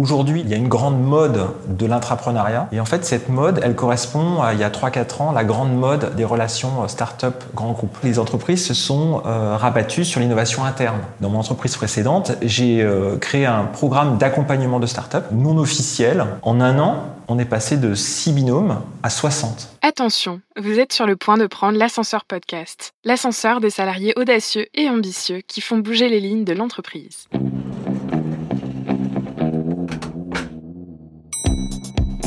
Aujourd'hui, il y a une grande mode de l'intrapreneuriat. Et en fait, cette mode, elle correspond à, il y a 3-4 ans, la grande mode des relations start-up grand groupe. Les entreprises se sont euh, rabattues sur l'innovation interne. Dans mon entreprise précédente, j'ai euh, créé un programme d'accompagnement de start-up non officiel. En un an, on est passé de 6 binômes à 60. Attention, vous êtes sur le point de prendre l'ascenseur podcast. L'ascenseur des salariés audacieux et ambitieux qui font bouger les lignes de l'entreprise.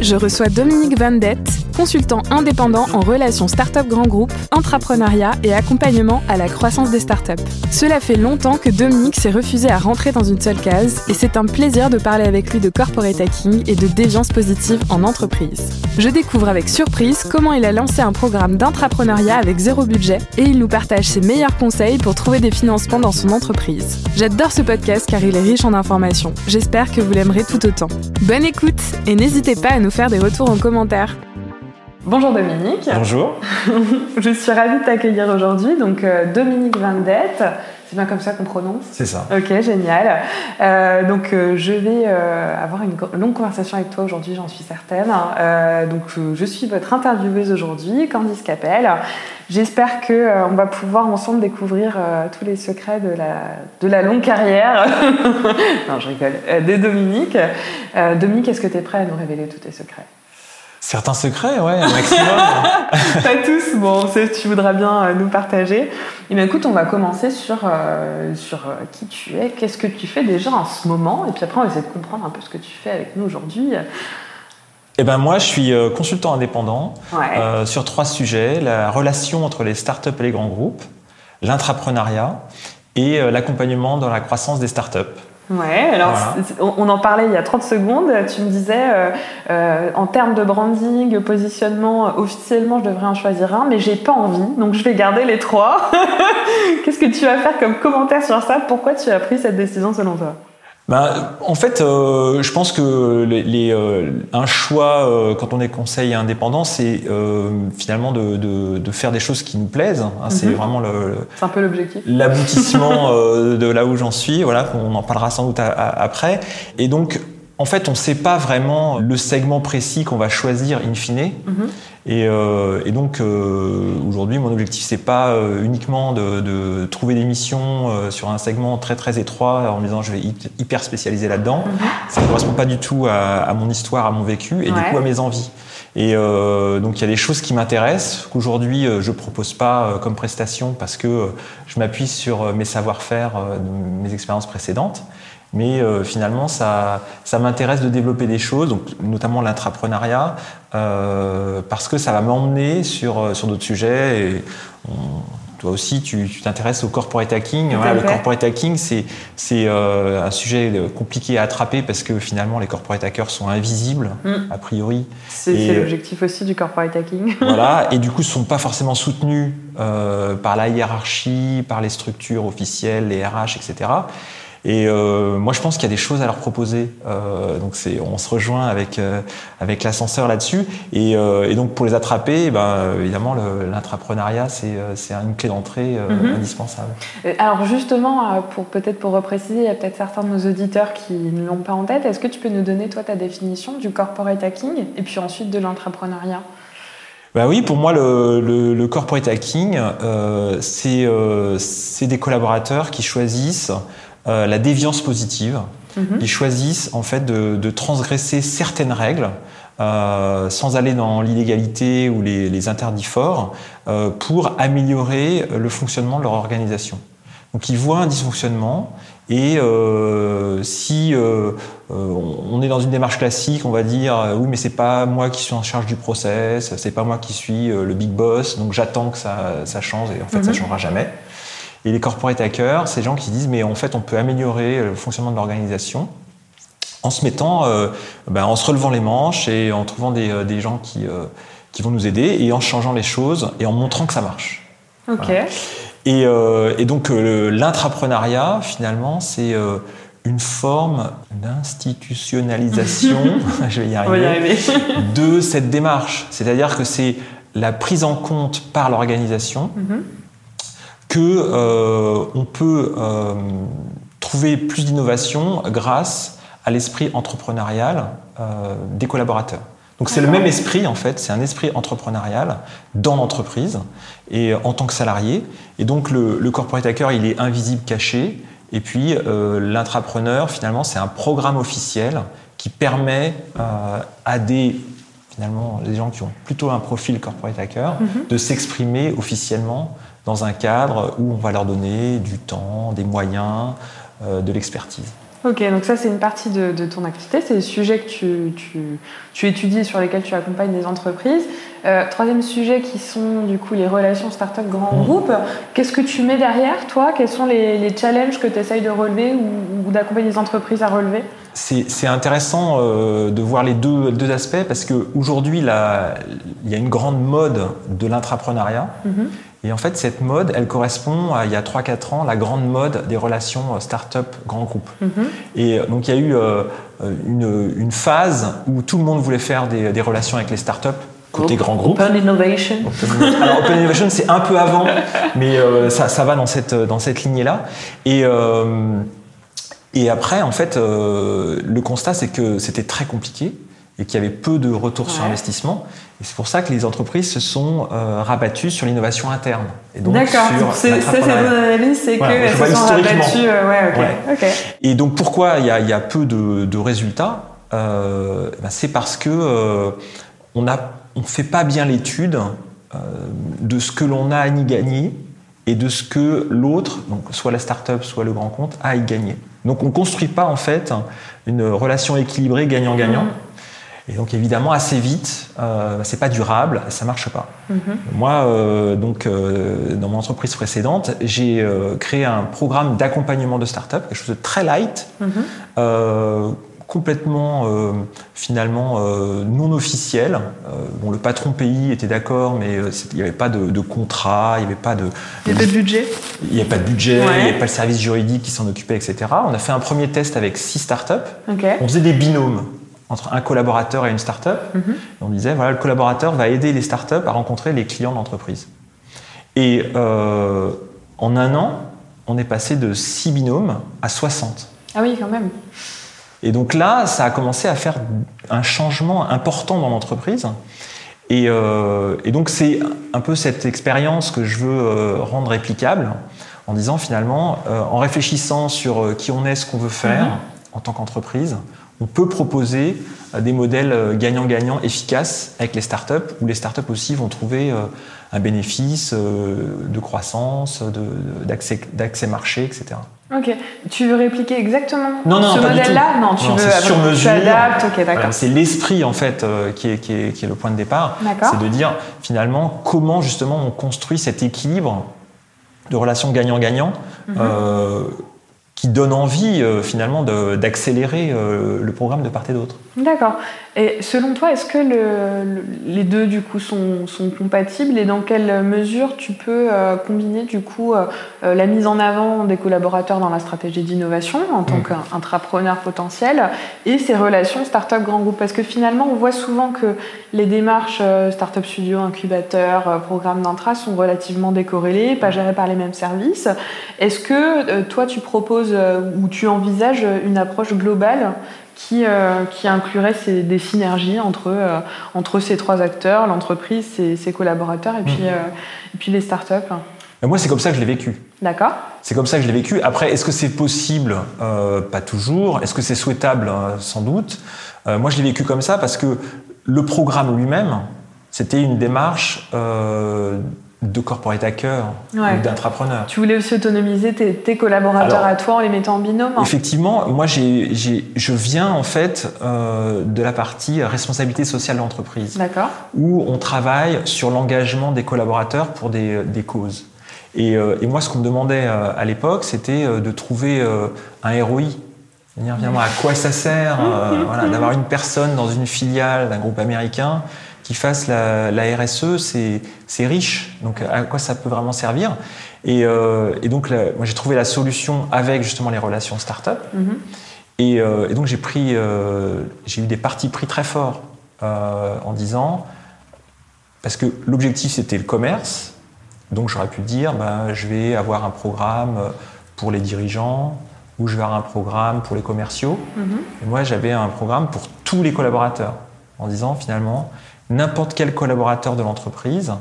je reçois Dominique Vandette, consultant indépendant en relations start-up grand groupe, entrepreneuriat et accompagnement à la croissance des start-up. Cela fait longtemps que Dominique s'est refusé à rentrer dans une seule case et c'est un plaisir de parler avec lui de corporate hacking et de déviance positive en entreprise. Je découvre avec surprise comment il a lancé un programme d'intrapreneuriat avec zéro budget et il nous partage ses meilleurs conseils pour trouver des financements dans son entreprise. J'adore ce podcast car il est riche en informations. J'espère que vous l'aimerez tout autant. Bonne écoute et n'hésitez pas à nous faire des retours en commentaire. Bonjour Dominique. Bonjour. Je suis ravie de t'accueillir aujourd'hui. Donc euh, Dominique Vandette, c'est bien comme ça qu'on prononce? C'est ça. Ok, génial. Euh, donc euh, je vais euh, avoir une longue conversation avec toi aujourd'hui, j'en suis certaine. Donc je suis votre intervieweuse aujourd'hui, Candice Capel. J'espère que on va pouvoir ensemble découvrir tous les secrets de la, de la longue carrière. non, je rigole. de Dominique. Dominique, est-ce que tu es prêt à nous révéler tous tes secrets? Certains secrets, ouais, un maximum. Pas tous, bon, tu voudras bien nous partager. Et bien écoute, on va commencer sur, euh, sur qui tu es, qu'est-ce que tu fais déjà en ce moment, et puis après on va essayer de comprendre un peu ce que tu fais avec nous aujourd'hui. Eh ben moi, je suis consultant indépendant ouais. euh, sur trois sujets la relation entre les startups et les grands groupes, l'intrapreneuriat et euh, l'accompagnement dans la croissance des startups. Ouais, alors voilà. on en parlait il y a 30 secondes. Tu me disais, euh, euh, en termes de branding, positionnement, officiellement, je devrais en choisir un, mais j'ai pas envie, donc je vais garder les trois. Qu'est-ce que tu vas faire comme commentaire sur ça? Pourquoi tu as pris cette décision selon toi? Ben, en fait, euh, je pense que les, les, euh, un choix euh, quand on est conseil indépendant, c'est euh, finalement de, de, de, faire des choses qui nous plaisent. Hein, mm -hmm. C'est vraiment le, c'est un peu l'objectif, l'aboutissement de là où j'en suis. Voilà, on en parlera sans doute à, après. Et donc, en fait, on ne sait pas vraiment le segment précis qu'on va choisir in fine. Mm -hmm. Et, euh, et, donc euh, aujourd'hui, mon objectif c'est pas euh, uniquement de, de, trouver des missions sur un segment très très étroit en me disant je vais hyper spécialiser là-dedans. Mm -hmm. Ça ne correspond pas du tout à, à, mon histoire, à mon vécu et ouais. du coup à mes envies. Et euh, donc il y a des choses qui m'intéressent qu'aujourd'hui je propose pas comme prestation parce que je m'appuie sur mes savoir-faire, mes expériences précédentes. Mais euh, finalement, ça, ça m'intéresse de développer des choses, donc, notamment l'intrapreneuriat, euh, parce que ça va m'emmener sur, sur d'autres sujets. Et on, toi aussi, tu t'intéresses au corporate hacking. Voilà, le corporate hacking, c'est euh, un sujet compliqué à attraper parce que finalement, les corporate hackers sont invisibles, mm. a priori. C'est l'objectif aussi du corporate hacking. voilà, et du coup, ne sont pas forcément soutenus euh, par la hiérarchie, par les structures officielles, les RH, etc. Et euh, moi, je pense qu'il y a des choses à leur proposer. Euh, donc, c'est, on se rejoint avec euh, avec l'ascenseur là-dessus. Et, euh, et, donc, pour les attraper, ben, évidemment, l'intrapreneuriat, c'est c'est une clé d'entrée mm-hmm. indispensable. Alors, justement, pour peut-être pour repréciser, il y a peut-être certains de nos auditeurs qui ne l'ont pas en tête. Est-ce que tu peux nous donner toi ta définition du corporate hacking et puis ensuite de l'intrapreneuriat? Ben oui, pour moi, le, le, le corporate hacking, euh, c'est euh, des collaborateurs qui choisissent euh, la déviance positive. -hmm. Ils choisissent en fait de, de transgresser certaines règles euh, sans aller dans l'illégalité ou les, les, interdits forts euh, pour améliorer le fonctionnement de leur organisation. Donc ils voient un dysfonctionnement et euh, si euh, on est dans une démarche classique, on va dire oui mais c'est pas moi qui suis en charge du process, c'est pas moi qui suis le big boss, donc j'attends que ça, ça, change et en fait mm -hmm. ça changera jamais. Et les corporate hackers, c'est des gens qui disent mais en fait on peut améliorer le fonctionnement de l'organisation en se mettant, euh, ben, en se relevant les manches et en trouvant des, euh, des gens qui, euh, qui vont nous aider et en changeant les choses et en montrant que ça marche. Ok. Voilà. Et, euh, et donc euh, l'intrapreneuriat, finalement, c'est euh, une forme d'institutionnalisation, je vais y arriver, de cette démarche. C'est-à-dire que c'est la prise en compte par l'organisation Mhm. Que euh, on peut euh, trouver plus d'innovation grâce à l'esprit entrepreneurial euh, des collaborateurs. Donc c'est le même esprit en fait, c'est un esprit entrepreneurial dans l'entreprise et en tant que salarié. Et donc le, le corporate hacker, il est invisible, caché. Et puis l'intrapreneur, finalement, c'est un programme officiel qui permet à des finalement les gens qui ont plutôt un profil corporate hacker Mhm. de s'exprimer officiellement dans un cadre où on va leur donner du temps, des moyens, euh, de l'expertise. Ok, donc ça c'est une partie de, de ton activité, c'est les sujets que tu, tu, tu étudies et sur lesquels tu accompagnes des entreprises. Euh, troisième sujet qui sont du coup les relations start-up grand Mhm. groupe. Qu'est-ce que tu mets derrière toi? Quels sont les, les challenges que tu essayes de relever ou, ou d'accompagner les entreprises à relever? C'est intéressant euh, de voir les deux, deux aspects parce qu'aujourd'hui, il y a une grande mode de l'intrapreneuriat. Mhm. Et en fait, cette mode, elle correspond à, il y a 3-4 ans, la grande mode des relations euh, start-up grand groupe. Mhm. Et euh, donc, il y a eu euh, une, une phase où tout le monde voulait faire des, des relations avec les start-up côté grand groupe. Open innovation. Alors Open Innovation, c'est un peu avant, mais euh, ça, ça va dans cette, dans cette lignée-là. Et, euh, et après, en fait, euh, le constat, c'est que c'était très compliqué et qu'il y avait peu de retours sur investissement. Et c'est pour ça que les entreprises se sont euh, rabattues sur l'innovation interne. Et donc D'accord, sur donc c'est ça c'est ton l'entrepreneuriat. analyse, c'est Voilà, qu'elles se sont rabattues. euh, ouais, ok. Ouais. ok. Et donc pourquoi il y a, il y a peu de, de résultats Euh, ben, C'est parce que euh, on on fait pas bien l'étude euh, de ce que l'on a à y gagner et de ce que l'autre, donc soit la start-up, soit le grand compte, a à y gagner. Donc on construit pas en fait une relation équilibrée gagnant-gagnant. Et donc évidemment assez vite, euh, ben, c'est pas durable, ça marche pas. Mhm. Moi, euh, donc, euh, dans mon entreprise précédente, j'ai euh, créé un programme d'accompagnement de start-up, quelque chose de très light, Mhm. complètement finalement non officiel. Bon, le patron pays était d'accord, mais il n'y avait pas de, de contrat, il n'y avait pas de, Il y a pas de budget il y avait pas de budget, Ouais. il n'y avait pas le service juridique qui s'en occupait, etc. On a fait un premier test avec six startups. Ok. On faisait des binômes entre un collaborateur et une start-up. Mhm. On disait, voilà, le collaborateur va aider les startups à rencontrer les clients de l'entreprise. Et euh, en un an, on est passé de 6 binômes à 60. Ah oui, quand même. Et donc là, ça a commencé à faire un changement important dans l'entreprise. Et, euh, et donc c'est un peu cette expérience que je veux euh, rendre réplicable en disant finalement, euh, en réfléchissant sur qui on est, ce qu'on veut faire Mhm. en tant qu'entreprise, on peut proposer euh, des modèles euh, gagnant-gagnant efficaces avec les startups, où les startups aussi vont trouver euh, un bénéfice de croissance, d'accès marché, etc. Ok. Tu veux répliquer exactement Non, non, ce modèle-là. Non, tu Non, veux. sur mesure. c'est l'esprit en fait qui, est, qui est- qui est le point de départ. D'accord. C'est de dire finalement comment justement on construit cet équilibre de relations gagnant-gagnant Mhm. euh, qui donne envie euh, finalement d'accélérer euh, le programme de part et d'autre. D'accord. Et selon toi, est-ce que le- le- les deux du coup sont, sont compatibles et dans quelle mesure tu peux euh, combiner du coup euh, euh, la mise en avant des collaborateurs dans la stratégie d'innovation en tant Mm. qu'intrapreneur potentiel et ces relations start-up grand groupe? Parce que finalement, on voit souvent que les démarches euh, start-up studio, incubateur, programme d'intra sont relativement décorrélées, pas gérées par les mêmes services. Est-ce que toi, tu proposes ou tu envisages une approche globale qui, euh, qui inclurait ces- des synergies entre, euh, entre ces trois acteurs, l'entreprise, ses, ses collaborateurs et puis, Mhm. euh, et puis les startups. Et moi, c'est comme ça que je l'ai vécu. D'accord C'est comme ça que je l'ai vécu. Après, est-ce que c'est possible? Pas toujours. Est-ce que c'est souhaitable? Sans doute. Moi, je l'ai vécu comme ça parce que le programme lui-même, c'était une démarche de corporate hacker Ouais. ou d'intrapreneur. Tu voulais aussi autonomiser tes, tes collaborateurs Alors, à toi en les mettant en binôme hein Effectivement, moi, j'ai, j'ai- je viens en fait euh, de la partie responsabilité sociale de l'entreprise, D'accord. où on travaille sur l'engagement des collaborateurs pour des, des causes. Et, euh, et moi, ce qu'on me demandait euh, à l'époque, c'était de trouver un ROI Dire finalement à quoi ça sert voilà, d'avoir une personne dans une filiale d'un groupe américain qui fasse la, la RSE, c'est riche. Donc à quoi ça peut vraiment servir? Et, euh, et donc moi j'ai trouvé la solution avec justement les relations start-up. Et, euh, et donc j'ai pris, euh, j'ai eu des partis pris très forts en disant, parce que l'objectif c'était le commerce, donc j'aurais pu dire, ben, je vais avoir un programme pour les dirigeants ou je vais avoir un programme pour les commerciaux. Et moi j'avais un programme pour tous les collaborateurs, en disant finalement, n'importe quel collaborateur de l'entreprise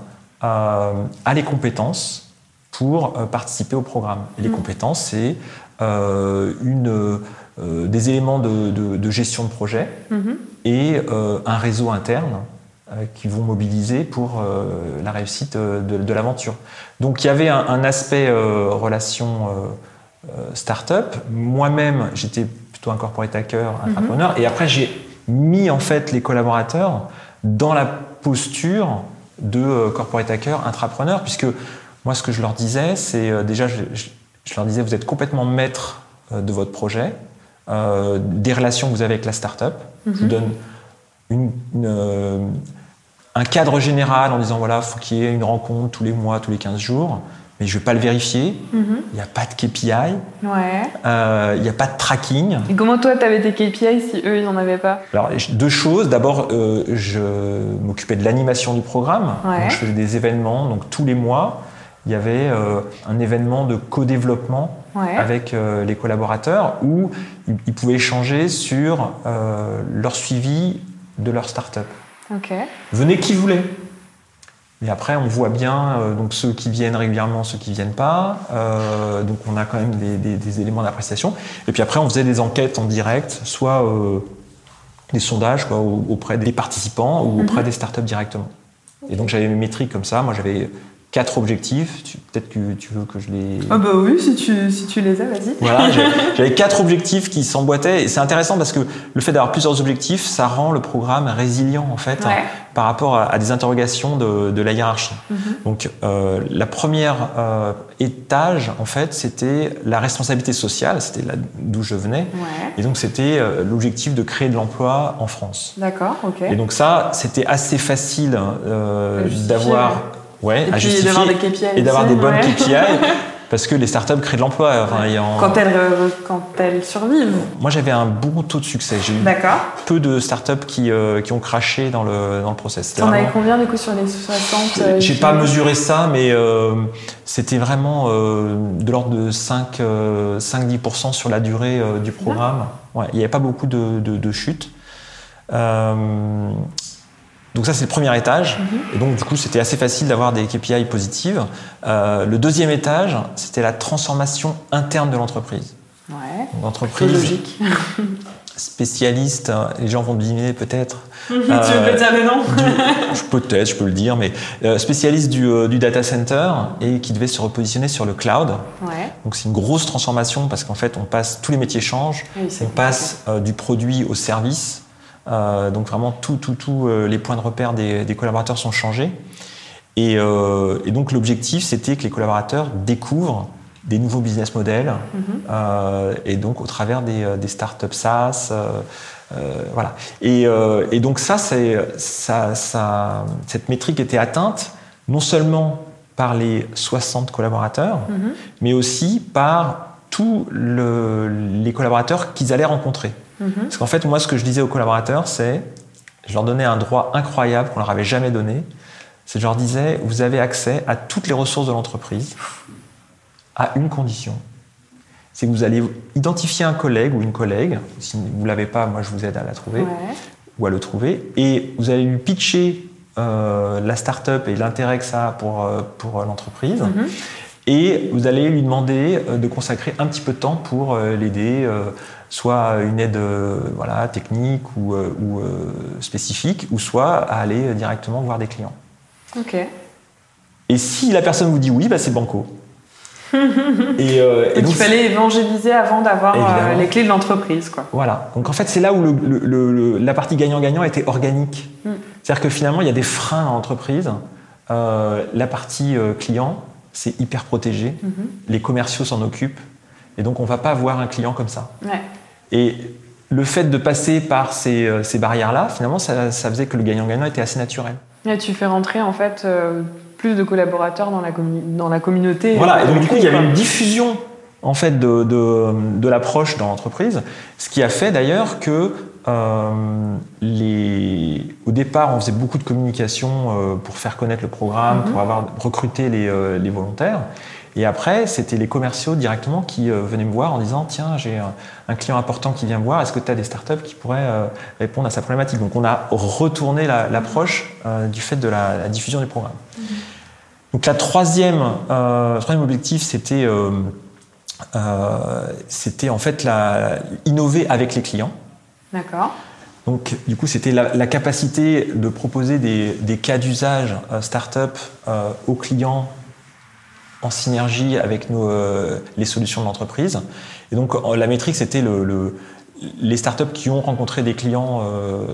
euh, a les compétences pour euh, participer au programme. Et les compétences, c'est euh, une, des éléments de, de- de gestion de projet et euh, un réseau interne qui vont mobiliser pour la réussite de, de l'aventure. Donc il y avait un, un aspect relation start-up. Moi-même, j'étais plutôt un corporate hacker, entrepreneur, et après j'ai mis en fait les collaborateurs dans la posture de euh, corporate hacker, intrapreneur, puisque moi ce que je leur disais, c'est euh, déjà, je, je- je leur disais, vous êtes complètement maître euh, de votre projet, euh, des relations que vous avez avec la start-up. Je vous donne une- une, euh, un cadre général en disant voilà, faut qu'il y ait une rencontre tous les mois, tous les 15 jours, mais je ne vais pas le vérifier. Il n'y a pas de KPI, Ouais. euh, il n'y a pas de tracking. Et comment toi, tu avais tes KPI si eux, ils n'en avaient pas Alors, deux choses. D'abord, euh, je m'occupais de l'animation du programme. Ouais. Donc, je faisais des événements. Donc, tous les mois, il y avait euh, un événement de co-développement Ouais. avec les collaborateurs où ils, ils pouvaient échanger sur leur suivi de leur start-up. Ok. Venez qui voulait. Et après, on voit bien euh, donc ceux qui viennent régulièrement, ceux qui viennent pas. Euh, donc, on a quand même des, des- des éléments d'appréciation. Et puis après, on faisait des enquêtes en direct, soit euh, des sondages quoi, auprès des participants ou auprès des startups directement. Et donc, j'avais mes métriques comme ça. Moi, j'avais quatre objectifs. Peut-être que tu veux que je les. Ah bah oui, si tu, si tu les as, vas-y. Voilà, j'avais quatre objectifs qui s'emboîtaient et c'est intéressant parce que le fait d'avoir plusieurs objectifs, ça rend le programme résilient en fait Ouais. hein, par rapport à, à des interrogations de, de la hiérarchie. Donc euh, la première euh, étage en fait, c'était la responsabilité sociale, c'était là d'où je venais, Ouais. et donc c'était euh, l'objectif de créer de l'emploi en France. D'accord, ok. Et donc ça, c'était assez facile euh, À justifier, d'avoir, ouais. Et à puis justifier d'avoir des KPI et d'avoir aussi, des bonnes ouais. KPI. Parce que les startups créent de l'emploi. Enfin, en- Quand elles, euh, quand elles survivent. moi, j'avais un bon taux de succès. J'ai eu D'accord. peu de startups qui, euh, qui ont craché dans le, dans le process. T'en avais vraiment- combien du coup sur les 60 euh, J'ai pas mesuré ça, mais euh, c'était vraiment de l'ordre de 5, euh, 5-10% sur la durée du programme. Ouais, il n'y avait pas beaucoup de, de, de chutes. Donc ça, c'est le premier étage. Et donc, du coup, c'était assez facile d'avoir des KPI positives. Euh, le deuxième étage, c'était la transformation interne de l'entreprise. Ouais. L'entreprise logique. spécialiste, hein, les gens vont deviner peut-être. tu veux Euh, dire le nom Peut-être, je peux le dire, mais euh, spécialiste du, euh, du data center et qui devait se repositionner sur le cloud. Ouais. Donc c'est une grosse transformation parce qu'en fait, on passe, tous les métiers changent, Oui, on passe du produit au service. Euh, donc vraiment, tout, tout, euh, les points de repère des, des collaborateurs sont changés. Et, euh, et donc l'objectif, c'était que les collaborateurs découvrent des nouveaux business models, euh, et donc au travers des, des startups SaaS, euh, euh, voilà. Et, et donc ça, c'est, ça, ça, cette métrique était atteinte non seulement par les 60 collaborateurs, mais aussi par tous le- les collaborateurs qu'ils allaient rencontrer. Parce qu'en fait, moi, ce que je disais aux collaborateurs, c'est, je leur donnais un droit incroyable qu'on leur avait jamais donné, c'est je leur disais, vous avez accès à toutes les ressources de l'entreprise à une condition. C'est que vous allez identifier un collègue ou une collègue, si vous ne l'avez pas, moi je vous aide à la trouver, Ouais. ou à le trouver, et vous allez lui pitcher euh, la start-up et l'intérêt que ça a pour, euh, pour euh, l'entreprise. Et vous allez lui demander de consacrer un petit peu de temps pour l'aider, soit une aide euh, voilà, technique ou, euh, ou, euh, spécifique, ou soit à aller directement voir des clients. Ok. Et si la personne vous dit oui, bah, c'est banco. et, euh, et Donc, donc, il fallait évangéliser avant d'avoir euh, les clés de l'entreprise, quoi. Voilà. Donc en fait, c'est là où le- le- le- le- la partie gagnant-gagnant était organique. Mm. C'est-à-dire que finalement, il y a des freins dans l'entreprise. Euh, la partie client, c'est hyper protégé. Mhm. Les commerciaux s'en occupent. Et donc, on va pas avoir un client comme ça. Ouais. Et le fait de passer par ces, euh, ces barrières-là, finalement, ça, ça faisait que le gagnant-gagnant était assez naturel. Et tu fais rentrer en fait euh, plus de collaborateurs dans la, commu- dans la communauté. Voilà, et donc du coup, il y avait une diffusion en fait de, de, de l'approche dans l'entreprise, ce qui a fait d'ailleurs que euh, les... au départ, on faisait beaucoup de communication euh, pour faire connaître le programme, pour avoir recruté les, euh, les volontaires. Et après, c'était les commerciaux directement qui euh, venaient me voir en disant Tiens, j'ai un, un client important qui vient me voir, est-ce que tu as des startups qui pourraient euh, répondre à sa problématique? Donc, on a retourné la- l'approche euh, du fait de la, la diffusion du programme. Donc, la troisième, euh, le troisième objectif, c'était euh, euh, c'était en fait la, innover avec les clients. D'accord. Donc, du coup, c'était la, la capacité de proposer des, des cas d'usage euh, start-up euh, aux clients en synergie avec nos, euh, les solutions de l'entreprise. Et donc, la métrique, c'était le, le- les startups qui ont rencontré des clients euh,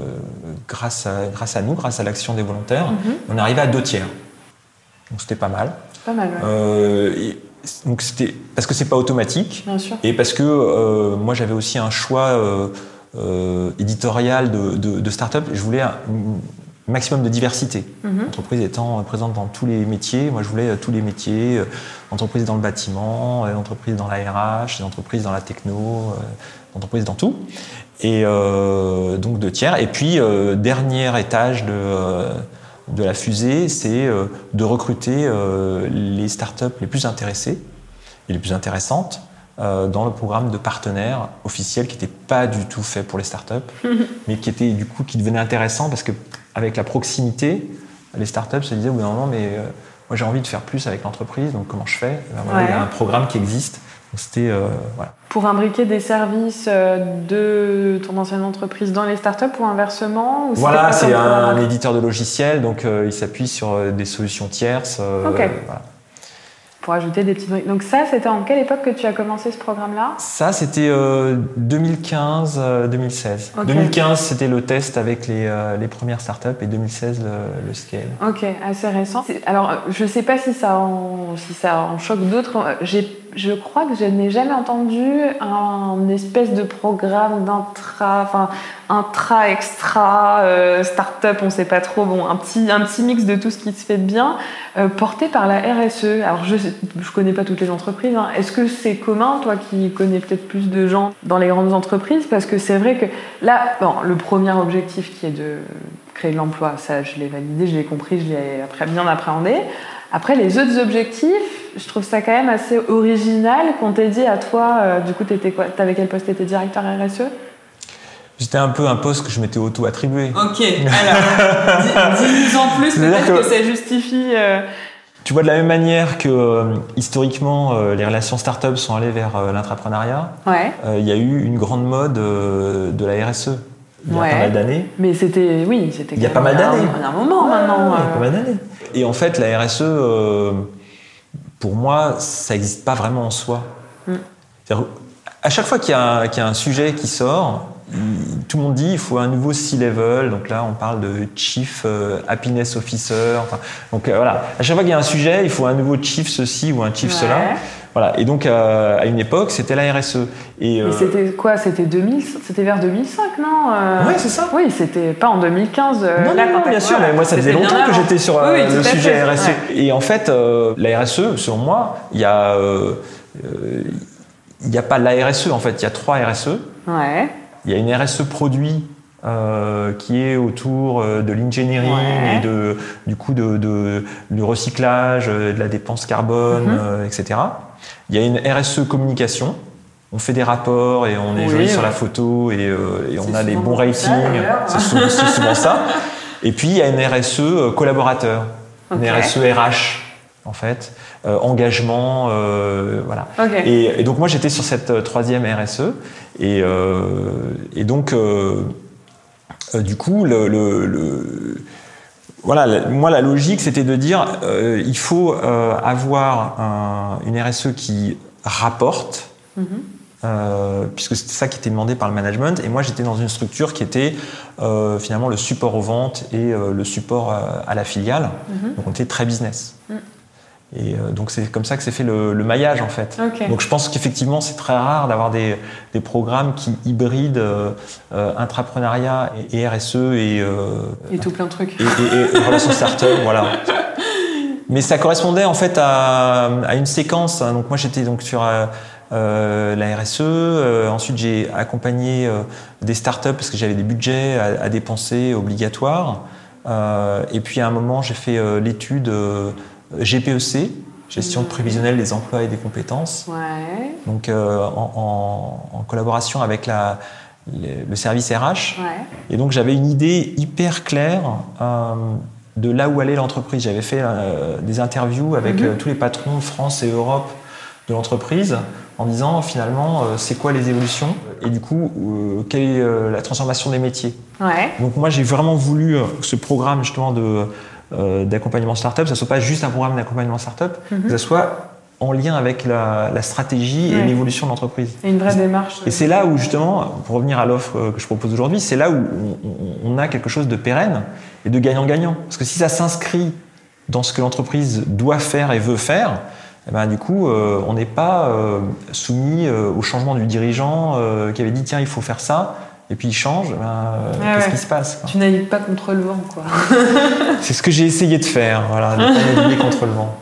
grâce, à, grâce à nous, grâce à l'action des volontaires. On est arrivé à deux tiers. Donc, c'était pas mal. Pas mal, ouais. Euh, et donc, c'était parce que c'est pas automatique. bien sûr. Et parce que euh, moi j'avais aussi un choix éditorial de, de, de start-up, je voulais maximum de diversité. Mhm. L'entreprise étant présente dans tous les métiers, moi je voulais euh, tous les métiers, euh, entreprise dans le bâtiment, euh, entreprise dans la RH, entreprise dans la techno, euh, entreprise dans tout. Et euh, donc deux tiers. Et puis euh, dernier étage de, euh, de la fusée, c'est euh, de recruter euh, les startups les plus intéressées et les plus intéressantes euh, dans le programme de partenaires officiels qui n'était pas du tout fait pour les startups, mais qui était du coup qui devenait intéressant parce que avec la proximité, les startups se disaient au bout d'un moment, mais euh, moi j'ai envie de faire plus avec l'entreprise, donc comment je fais? Ben voilà, Il y a un programme qui existe. C'était euh, voilà. Pour imbriquer des services euh, de ton ancienne entreprise dans les startups ou inversement ou Voilà, c'est un, éditeur de logiciels, donc euh, il s'appuie sur euh, des solutions tierces. euh, voilà. Pour ajouter des petits briques. Donc ça, c'était en quelle époque que tu as commencé ce programme-là? Ça, c'était 2015-2016. Ok. 2015, c'était le test avec les, euh, les premières startups et 2016, le, le scale. Ok, assez récent. Alors, euh, je sais pas si ça en, si ça en choque d'autres. Euh, J'ai, je crois que je n'ai jamais entendu un espèce de programme d'intra, enfin intra, extra, euh, start-up, on sait pas trop. Bon, un petit, un petit mix de tout ce qui se fait de bien, euh, porté par la RSE. Alors, je, je connais pas toutes les entreprises. hein. Est-ce que c'est commun, toi qui connais peut-être plus de gens dans les grandes entreprises, parce que c'est vrai que là, bon, le premier objectif qui est de créer de l'emploi, ça je l'ai validé, je l'ai compris, je l'ai bien appréhendé. Après les autres objectifs, je trouve ça quand même assez original qu'on t'ait dit à toi, euh, du coup t'étais quoi T'avais quel poste? T'étais directeur RSE C'était un peu un poste que je m'étais auto-attribué. Ok, alors dis-nous en plus, peut-être que... que- ça justifie. euh, Tu vois, de la même manière que euh, historiquement, les relations start-up sont allées vers l'intrapreneuriat, Ouais, euh, il y a eu une grande mode de la RSE il y a Ouais. pas mal d'années. mais c'était, oui, c'était. Il y a pas mal un- d'années. Un, moment maintenant. Ouais, euh. pas mal d'années. Et en fait, la RSE, euh, pour moi, ça n'existe pas vraiment en soi. Mm. À chaque fois qu'il y, a un- qu'il y a un sujet qui sort, tout le monde dit il faut un nouveau C-level. Donc là, on parle de Chief euh, Happiness Officer. Enfin, donc euh, voilà, à chaque fois qu'il y a un sujet, il faut un nouveau Chief ceci ou un Chief Ouais. cela. Voilà. Et donc, euh, à une époque, c'était la RSE. Et, euh, c'était quoi? C'était 2000, c'était vers 2005, non euh, Ouais, c'est ça. Oui, c'était pas en 2015. euh, Non, non, non, bien sûr, voilà, mais moi ça faisait longtemps que j'étais sur Oui, oui, le sujet RSE. ouais. Et en fait, la RSE, selon moi, il y a, il n'y a pas la RSE, en fait, il y a trois RSE. Ouais. Il y a une RSE produit euh, qui est autour de l'engineering Ouais. et de, du coup de, de- du recyclage, de la dépense carbone, Mhm. euh, etc. Il y a une RSE communication. On fait des rapports et on est Oui, joli sur la photo et, euh, et on a les bons ratings. C'est sou- c'est souvent ça. Et puis il y a une RSE euh, collaborateur, une RSE RH en fait, euh, engagement, euh, voilà. Et, et donc moi j'étais sur cette troisième RSE et, et donc du coup le, le- le- voilà moi la logique c'était de dire euh, il faut euh, avoir un- une RSE qui rapporte Mhm. euh, puisque c'était ça qui était demandé par le management et moi j'étais dans une structure qui était finalement le support aux ventes et le support à la filiale Mhm. donc on était très business Mhm. Et euh, donc c'est comme ça que s'est fait le, le, maillage en fait. Okay. Donc je pense qu'effectivement c'est très rare d'avoir des, des, programmes qui hybrident euh, intrapreneuriat et, et, RSE et, euh, et tout plein de trucs. Et, et, et relations start-up, voilà. Mais ça correspondait en fait à, à une séquence. Donc moi j'étais donc sur euh, la RSE. Ensuite, j'ai accompagné des startups parce que j'avais des budgets à, à dépenser obligatoires. et puis à un moment, j'ai fait l'étude GPEC, gestion prévisionnelle des emplois et des compétences. Ouais. Donc en, en, en, collaboration avec la, le, le service RH. Ouais. Et donc j'avais une idée hyper claire de là où allait l'entreprise. J'avais fait des interviews avec Mhm. tous les patrons France et Europe de l'entreprise en disant finalement euh, c'est quoi les évolutions et du coup euh, quelle est euh, la transformation des métiers. Ouais. Donc moi j'ai vraiment voulu ce programme justement de euh, d'accompagnement startup, ça soit pas juste un programme d'accompagnement startup, Mhm. que ça soit en lien avec la, la stratégie Ouais. et l'évolution de l'entreprise. Et une vraie démarche. Et c'est là où justement, pour revenir à l'offre euh, que je propose aujourd'hui, c'est là où on, on a quelque chose de pérenne et de gagnant-gagnant. Parce que si ça s'inscrit dans ce que l'entreprise doit faire et veut faire, eh ben, du coup, euh, on n'est pas euh, soumis euh, au changement du dirigeant qui avait dit tiens, il faut faire ça, et puis il change. Ben, euh, Ouais, Qu'est-ce ouais. qui se passe quoi Tu navigues pas contre le vent, quoi. C'est ce que j'ai essayé de faire, voilà, de pas naviguer contre le vent.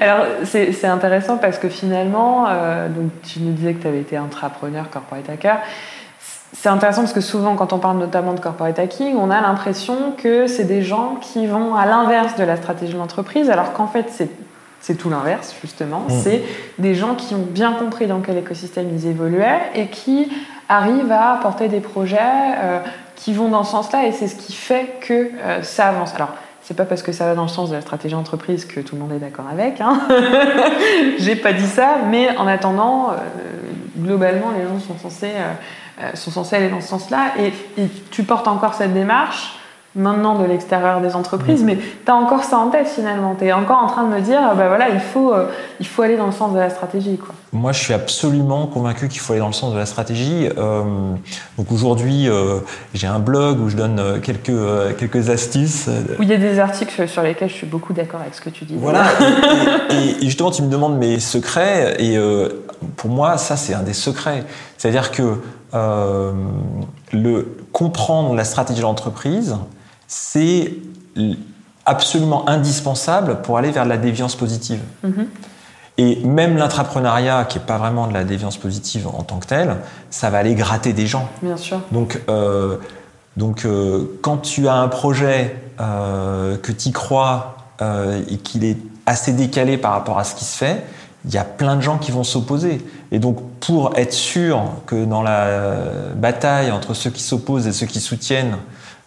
Alors, c'est c'est intéressant parce que finalement, euh, donc, tu nous disais que tu avais été intrapreneur, corporate hacker. C'est intéressant parce que souvent, quand on parle notamment de corporate hacking, on a l'impression que c'est des gens qui vont à l'inverse de la stratégie de l'entreprise, alors qu'en fait, c'est c'est tout l'inverse, justement. Mm. C'est des gens qui ont bien compris dans quel écosystème ils évoluaient et qui arrivent à porter des projets euh, qui vont dans ce sens-là et c'est ce qui fait que euh, ça avance. Alors, c'est pas parce que ça va dans le sens de la stratégie d'entreprise que tout le monde est d'accord avec. Hein. J'ai pas dit ça, mais en attendant, euh, globalement, les gens sont censés, aller dans ce sens-là. Et tu portes encore cette démarche maintenant de l'extérieur des entreprises, mais tu as encore ça en tête finalement. Tu es encore en train de me dire, ah bah voilà, il faut, euh, il faut aller dans le sens de la stratégie. Quoi. Moi, je suis absolument convaincu qu'il faut aller dans le sens de la stratégie. Euh, donc aujourd'hui, euh, j'ai un blog où je donne quelques, quelques astuces. Où il y a des articles sur lesquels je suis beaucoup d'accord avec ce que tu dis. Voilà. et, et, et, justement, tu me demandes mes secrets, et pour moi, ça, c'est un des secrets. C'est-à-dire que le comprendre la stratégie de l'entreprise, c'est absolument indispensable pour aller vers de la déviance positive. -hmm. Et même l'intrapreneuriat, qui n'est pas vraiment de la déviance positive en tant que telle, ça va aller gratter des gens. Bien sûr. Donc, euh, donc euh, quand tu as un projet euh, que tu crois et qu'il est assez décalé par rapport à ce qui se fait, il y a plein de gens qui vont s'opposer. Et donc, pour être sûr que dans la bataille entre ceux qui s'opposent et ceux qui soutiennent,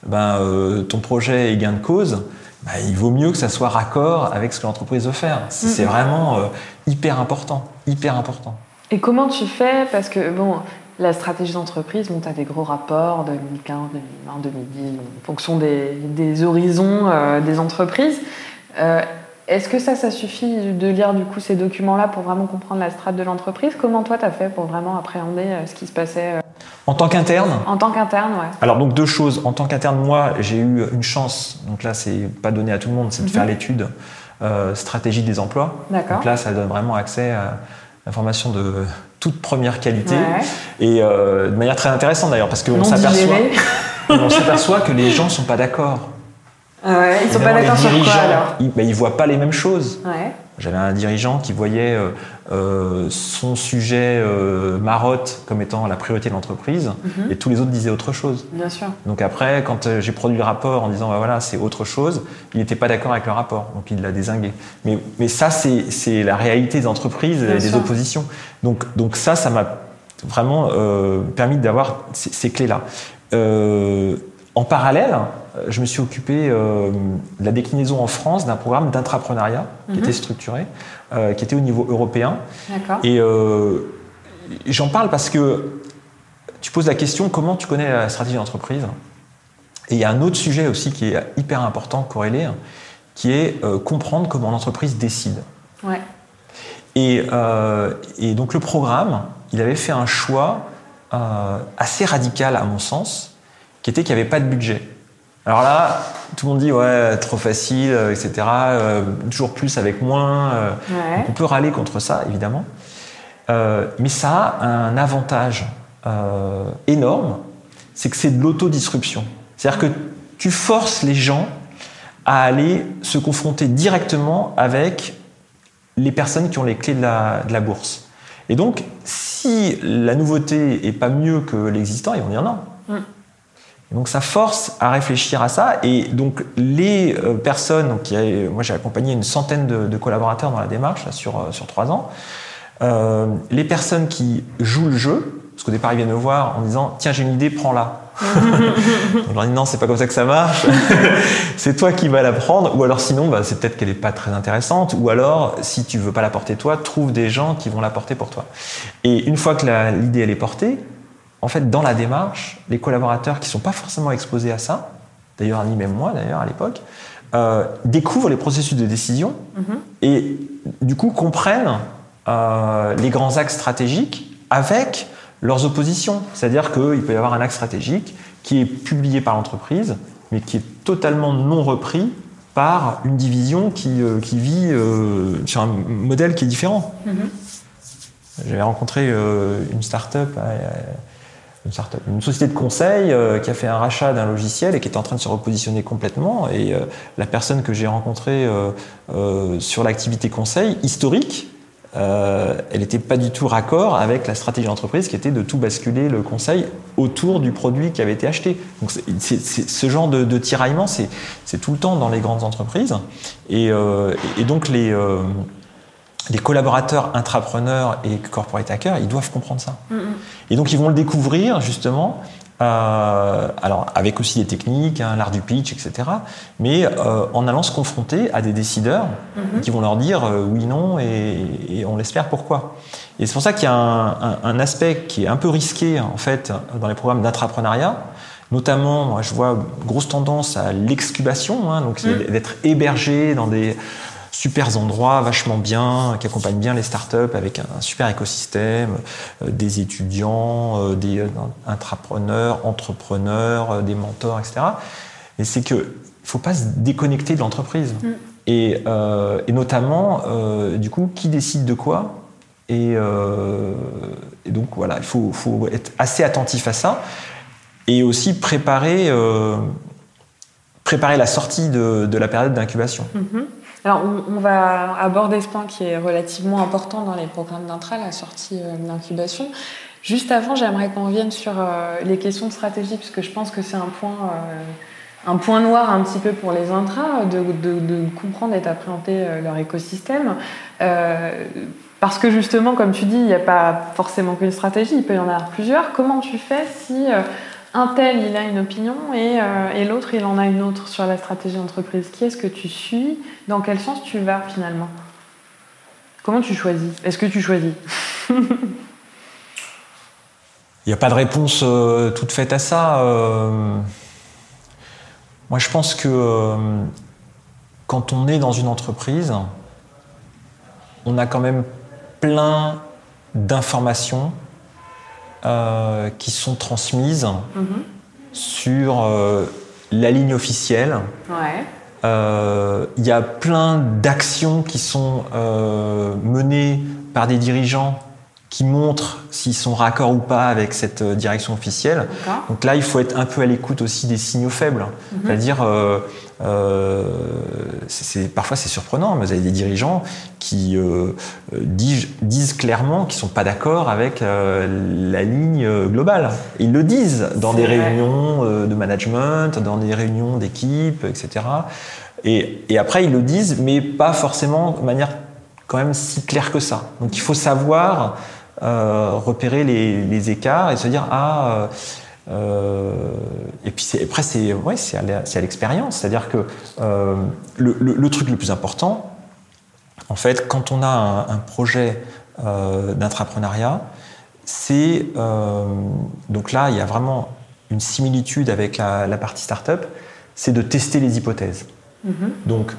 ben, euh, ton projet est gain de cause, ben, il vaut mieux que ça soit raccord avec ce que l'entreprise veut faire. C'est vraiment euh, hyper important, hyper important. Et comment tu fais? Parce que, bon, la stratégie d'entreprise, bon, tu as des gros rapports 2015, 2020, 2010, en fonction des, des horizons euh, des entreprises. Euh, Est-ce que ça, ça suffit de lire du coup ces documents-là pour vraiment comprendre la strate de l'entreprise? Comment toi, tu as fait pour vraiment appréhender euh, ce qui se passait En tant qu'interne? En tant qu'interne, ouais. Alors, donc deux choses. En tant qu'interne, moi, j'ai eu une chance. Donc là, c'est pas donné à tout le monde, c'est de Mhm. faire l'étude euh, stratégie des emplois. D'accord. Donc là, ça donne vraiment accès à l'information de toute première qualité Ouais. et euh, de manière très intéressante d'ailleurs, parce qu'on s'aperçoit, on s'aperçoit que les gens sont pas d'accord. Ah ouais, ils sont pas d'accord sur quoi alors ils, ben, ils voient pas les mêmes choses. Ouais. J'avais un dirigeant qui voyait euh, euh, son sujet euh, marotte comme étant la priorité de l'entreprise Mhm. et tous les autres disaient autre chose. Bien sûr. Donc après, quand j'ai produit le rapport en disant bah voilà c'est autre chose, il n'était pas d'accord avec le rapport, donc il l'a désingué. Mais, mais ça c'est la réalité des entreprises, Bien et des oppositions. Donc donc ça ça m'a vraiment permis d'avoir ces, ces clés là. En parallèle, je me suis occupé euh, de la déclinaison en France d'un programme d'intrapreneuriat qui Mhm. était structuré, euh, qui était au niveau européen. Et euh, j'en parle parce que tu poses la question comment tu connais la stratégie d'entreprise? Et il y a un autre sujet aussi qui est hyper important, corrélé, qui est comprendre comment l'entreprise décide. Ouais. Et, et, donc le programme, il avait fait un choix assez radical à mon sens, qui était qu'il n'y avait pas de budget. Alors là, tout le monde dit ouais, trop facile, euh, etc. euh, toujours plus avec moins. euh, Ouais. donc on peut râler contre ça, évidemment. Euh, mais ça a un avantage énorme, c'est que c'est de l'autodisruption. C'est-à-dire que tu forces les gens à aller se confronter directement avec les personnes qui ont les clés de la, de la bourse. Et donc, si la nouveauté est pas mieux que l'existant, ils vont dire non. Mm. Donc ça force à réfléchir à ça. Et donc les euh, personnes, donc, moi j'ai accompagné une centaine de, collaborateurs dans la démarche euh, sur trois ans, euh, les personnes qui jouent le jeu, parce qu'au départ ils viennent me voir en disant tiens j'ai une idée, prends-la. Je leur dis non, c'est pas comme ça que ça marche. c'est toi qui vas la prendre, ou alors sinon, bah, c'est peut-être qu'elle est pas très intéressante, ou alors si tu veux pas la porter toi, trouve des gens qui vont la porter pour toi. Et une fois que l'idée elle est portée, en fait, dans la démarche, les collaborateurs qui sont pas forcément exposés à ça, d'ailleurs ni même moi d'ailleurs à l'époque, euh, découvrent les processus de décision et du coup comprennent euh, les grands axes stratégiques avec leurs oppositions. C'est-à-dire qu'il peut y avoir un axe stratégique qui est publié par l'entreprise, mais qui est totalement non repris par une division qui, euh, qui vit euh, sur un modèle qui est différent. J'avais rencontré euh, une start-up, une, société de conseil euh, qui a fait un rachat d'un logiciel et qui est en train de se repositionner complètement. Et euh, la personne que j'ai rencontrée euh, sur l'activité conseil historique, elle n'était pas du tout raccord avec la stratégie d'entreprise qui était de tout basculer le conseil autour du produit qui avait été acheté. Donc ce genre de, tiraillement, c'est, tout le temps dans les grandes entreprises. Et, donc les, les collaborateurs intrapreneurs et corporate hackers, ils doivent comprendre ça. Et donc ils vont le découvrir justement, euh, alors avec aussi des techniques, hein, l'art du pitch, etc. Mais euh, en allant se confronter à des décideurs qui vont leur dire euh, oui, non, et, et on l'espère pourquoi. Et c'est pour ça qu'il y a un, un- un aspect qui est un peu risqué en fait dans les programmes d'intrapreneuriat. Notamment, moi, je vois grosse tendance à l'excubation, hein, donc c'est d'être hébergé dans des super endroits, vachement bien, qui accompagnent bien les startups avec un, un super écosystème, euh, des étudiants, euh, des euh, intrapreneurs, entrepreneurs, des mentors, etc. Et c'est que faut pas se déconnecter de l'entreprise. Et, euh, et notamment, du coup, qui décide de quoi? Et, et donc voilà, il faut, faut être assez attentif à ça et aussi préparer, préparer la sortie de, de la période d'incubation. Mhm. Alors, on, va aborder ce point qui est relativement important dans les programmes d'intra, la sortie euh, d'incubation. Juste avant, j'aimerais qu'on revienne sur euh, les questions de stratégie, puisque je pense que c'est un point, euh, un point noir un petit peu pour les intras, de, comprendre et d'appréhender leur écosystème. Parce que justement, comme tu dis, il n'y a pas forcément qu'une stratégie, il peut y en avoir plusieurs. Comment tu fais si un tel, il a une opinion et, euh, et l'autre, il en a une autre sur la stratégie d'entreprise Qui est-ce que tu suis? Dans quel sens tu vas finalement? Comment tu choisis? Est-ce que tu choisis? Il n'y a pas de réponse euh, toute faite à ça. euh. moi, je pense que quand on est dans une entreprise, on a quand même plein d'informations euh, qui sont transmises sur euh, la ligne officielle. Ouais. Euh, Il y a plein d'actions qui sont menées par des dirigeants qui montrent s'ils sont raccords ou pas avec cette direction officielle. Donc là, il faut être un peu à l'écoute aussi des signaux faibles. C'est-à-dire, euh, parfois c'est surprenant, mais vous avez des dirigeants qui euh, disent, disent clairement qu'ils sont pas d'accord avec euh, la ligne globale. Ils le disent dans des vrai. réunions de management, dans des réunions d'équipe, etc. Et, et après, ils le disent, mais pas forcément de manière quand même si claire que ça. Donc il faut savoir repérer les, les écarts et se dire ah et puis c'est- après c'est ouais c'est à l'expérience. C'est-à-dire que euh, le, le- le truc le plus important en fait quand on a un, un projet euh, d'intrapreneuriat c'est euh, donc là il y a vraiment une similitude avec la, la partie startup c'est de tester les hypothèses. Donc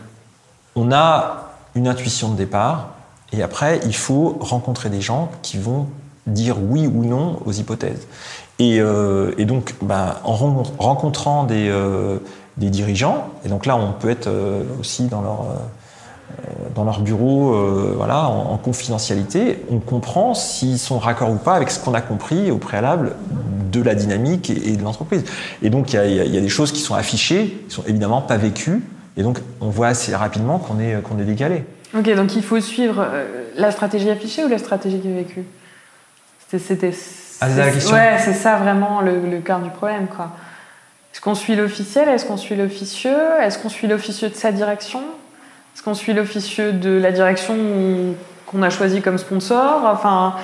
on a une intuition de départ et après il faut rencontrer des gens qui vont dire oui ou non aux hypothèses. Et, euh, et donc, bah, en ren- rencontrant des, euh, des dirigeants, et donc là, on peut être euh, aussi dans leur, bureau, voilà, en, en confidentialité, on comprend s'ils sont raccords ou pas avec ce qu'on a compris au préalable de la dynamique et, de l'entreprise. Et donc, il y a, des choses qui sont affichées, qui sont évidemment pas vécues, et donc on voit assez rapidement qu'on est, qu'on est décalé. Ok, donc il faut suivre la stratégie affichée ou la stratégie qui est vécue? C'était. Ah, c'est ça la question. Ouais, c'est ça vraiment le, le cœur du problème, quoi. Est-ce qu'on suit l'officiel? Est-ce qu'on suit l'officieux? Est-ce qu'on suit l'officieux de sa direction? Est-ce qu'on suit l'officieux de la direction qu'on a choisi comme sponsor? Enfin,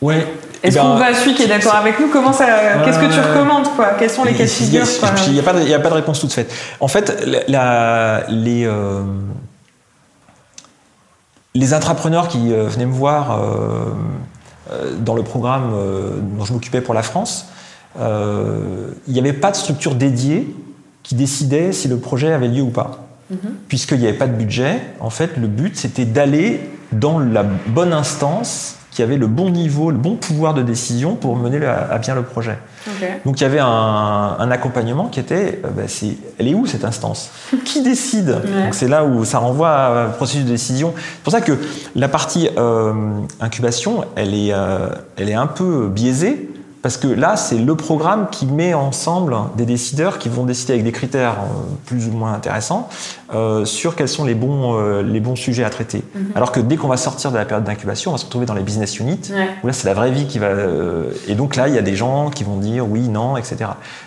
Ouais. est-ce Eh ben, qu'on va celui qui est d'accord avec nous? Comment ça Qu'est-ce que tu recommandes, quoi? Quels sont les cas de figure Il n'y a, pas de- y a pas de réponse toute faite. En fait, la- les, euh, les intrapreneurs qui euh, venaient me voir euh, dans le programme euh, dont je m'occupais pour la France, euh, il n'y avait pas de structure dédiée qui décidait si le projet avait lieu ou pas. Puisqu'il n'y avait pas de budget, en fait, le but, c'était d'aller dans la bonne instance qui avait le bon niveau, le bon pouvoir de décision pour mener le- à bien le projet. Donc il y avait un, un accompagnement qui était, euh, bah, c'est, elle est où cette instance? Qui décide? Ouais. Donc c'est là où ça renvoie à un processus de décision. C'est pour ça que la partie euh, incubation, elle est, euh, elle est un peu biaisée. Parce que là, c'est le programme qui met ensemble des décideurs qui vont décider avec des critères euh, plus ou moins intéressants euh, sur quels sont les bons, euh, les bons sujets à traiter. Alors que dès qu'on va sortir de la période d'incubation, on va se retrouver dans les business units, Ouais. où là, c'est la vraie vie qui va. euh, et donc là, il y a des gens qui vont dire oui, non, etc.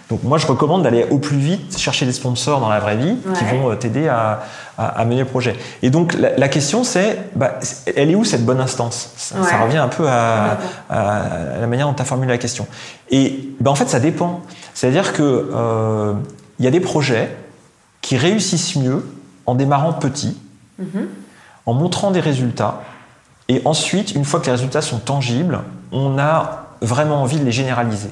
Donc moi, je recommande d'aller au plus vite chercher des sponsors dans la vraie vie qui vont t'aider à, à- à mener le projet. Et donc la, la question, c'est bah, elle est où cette bonne instance? Ça, revient un peu à, à la manière dont tu as formulé la question. Et bah, en fait, ça dépend. C'est-à-dire que euh, il y a des projets qui réussissent mieux en démarrant petit, en montrant des résultats, et ensuite, une fois que les résultats sont tangibles, on a vraiment envie de les généraliser.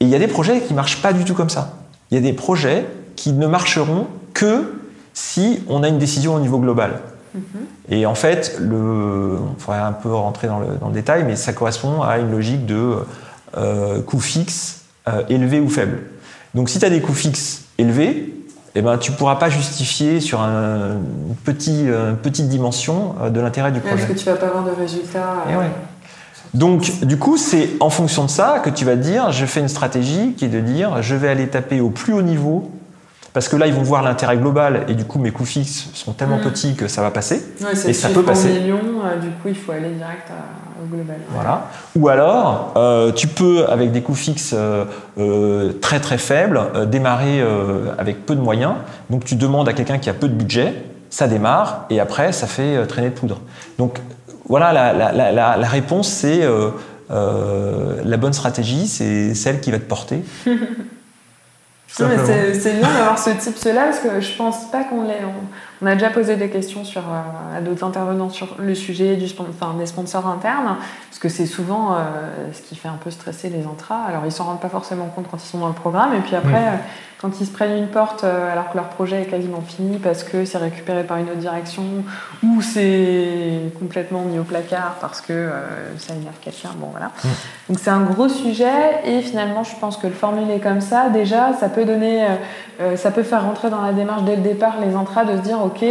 Et il y a des projets qui marchent pas du tout comme ça. Il y a des projets qui ne marcheront que si on a une décision au niveau global. Et en fait, le, on pourrait un peu rentrer dans le, dans le détail, mais ça correspond à une logique de euh, coûts fixes euh, élevés ou faibles. Donc si tu as des coûts fixes élevés, eh ben, tu ne pourras pas justifier sur un, une, petit, euh, une petite dimension euh, de l'intérêt du Ouais, projet. Parce que tu vas pas avoir de résultats. Et ouais. Donc, du coup, c'est en fonction de ça que tu vas te dire, je fais une stratégie qui est de dire, je vais aller taper au plus haut niveau, parce que là, ils vont voir l'intérêt global, et du coup, mes coûts fixes sont tellement Mm. petits que ça va passer. Ouais, Et ça peut passer. millions, euh, du coup, il faut aller direct à- au global. Voilà. Ou alors, euh, tu peux, avec des coûts fixes euh, très très faibles, démarrer avec peu de moyens. Donc, tu demandes à quelqu'un qui a peu de budget, ça démarre, et après, ça fait traîner de poudre. Donc, voilà, la, la- la- la- la réponse, c'est la bonne stratégie, c'est celle qui va te porter. Non, mais Simplement. c'est bien d'avoir ce tips-là parce que je pense pas qu'on l'ait. On, a déjà posé des questions sur, euh, à d'autres intervenants sur le sujet du, enfin, des sponsors internes, parce que c'est souvent euh, ce qui fait un peu stresser les intras. Alors ils s'en rendent pas forcément compte quand ils sont dans le programme, et puis après, euh, quand ils se prennent une porte alors que leur projet est quasiment fini parce que c'est récupéré par une autre direction ou c'est complètement mis au placard parce que euh, ça énerve quelqu'un, bon voilà. Donc c'est un gros sujet et finalement je pense que le formuler comme ça, déjà ça peut donner, ça peut faire rentrer dans la démarche dès le départ les intras de se dire ok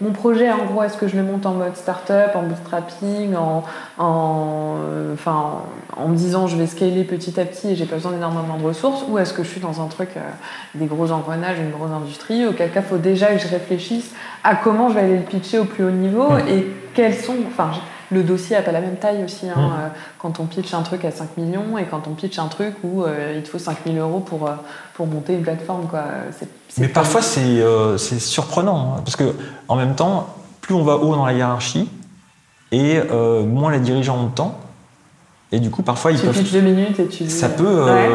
mon projet en gros est-ce que je le monte en mode start-up, en bootstrapping, en, en, euh, enfin, en me disant je vais scaler petit à petit et j'ai pas besoin d'énormément de ressources ou est-ce que je suis dans un truc euh, des gros engrenages, une grosse industrie auquel cas faut déjà que je réfléchisse à comment je vais aller le pitcher au plus haut niveau et quels sont, enfin le dossier n'a pas la même taille aussi. hein, euh, quand on pitch un truc à 5 millions et quand on pitch un truc où euh, il te faut 5000 euros pour, euh, pour monter une plateforme. Quoi. Mais parfois, c'est euh, surprenant, hein, parce que en même temps, plus on va haut dans la hiérarchie, et euh, moins les dirigeants ont de temps, et du coup, parfois, ils Tu peuvent deux minutes et tu dis. Ça peut, Ouais.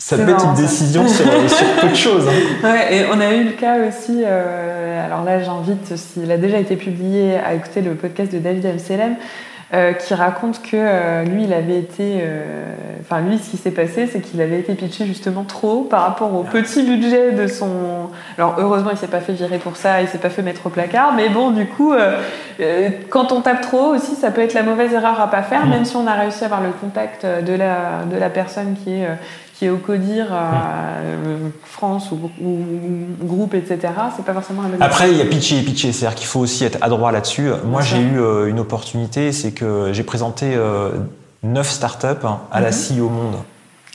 Euh, ça peut être une décision sur, sur peu de choses. hein. Ouais, et on a eu le cas aussi, euh, alors là j'invite, s'il a déjà été publié, à écouter le podcast de David Amselem, euh, qui raconte que euh, lui, il avait été. euh, Enfin, lui, ce qui s'est passé, c'est qu'il avait été pitché justement trop haut par rapport au petit budget de son. Alors, heureusement, il s'est pas fait virer pour ça, il s'est pas fait mettre au placard, mais bon, du coup, euh, euh, quand on tape trop haut aussi, ça peut être la mauvaise erreur à pas faire, même si on a réussi à avoir le contact de la, de la personne qui est. qui est au CODIR, euh, France ou, ou- ou groupe, etc., c'est pas forcément la bonne Après, il y a pitcher et pitcher, c'est-à-dire qu'il faut aussi être adroit là-dessus. Moi, j'ai eu euh, une opportunité, c'est que j'ai présenté euh, 9 startups hein, à la CIO Monde.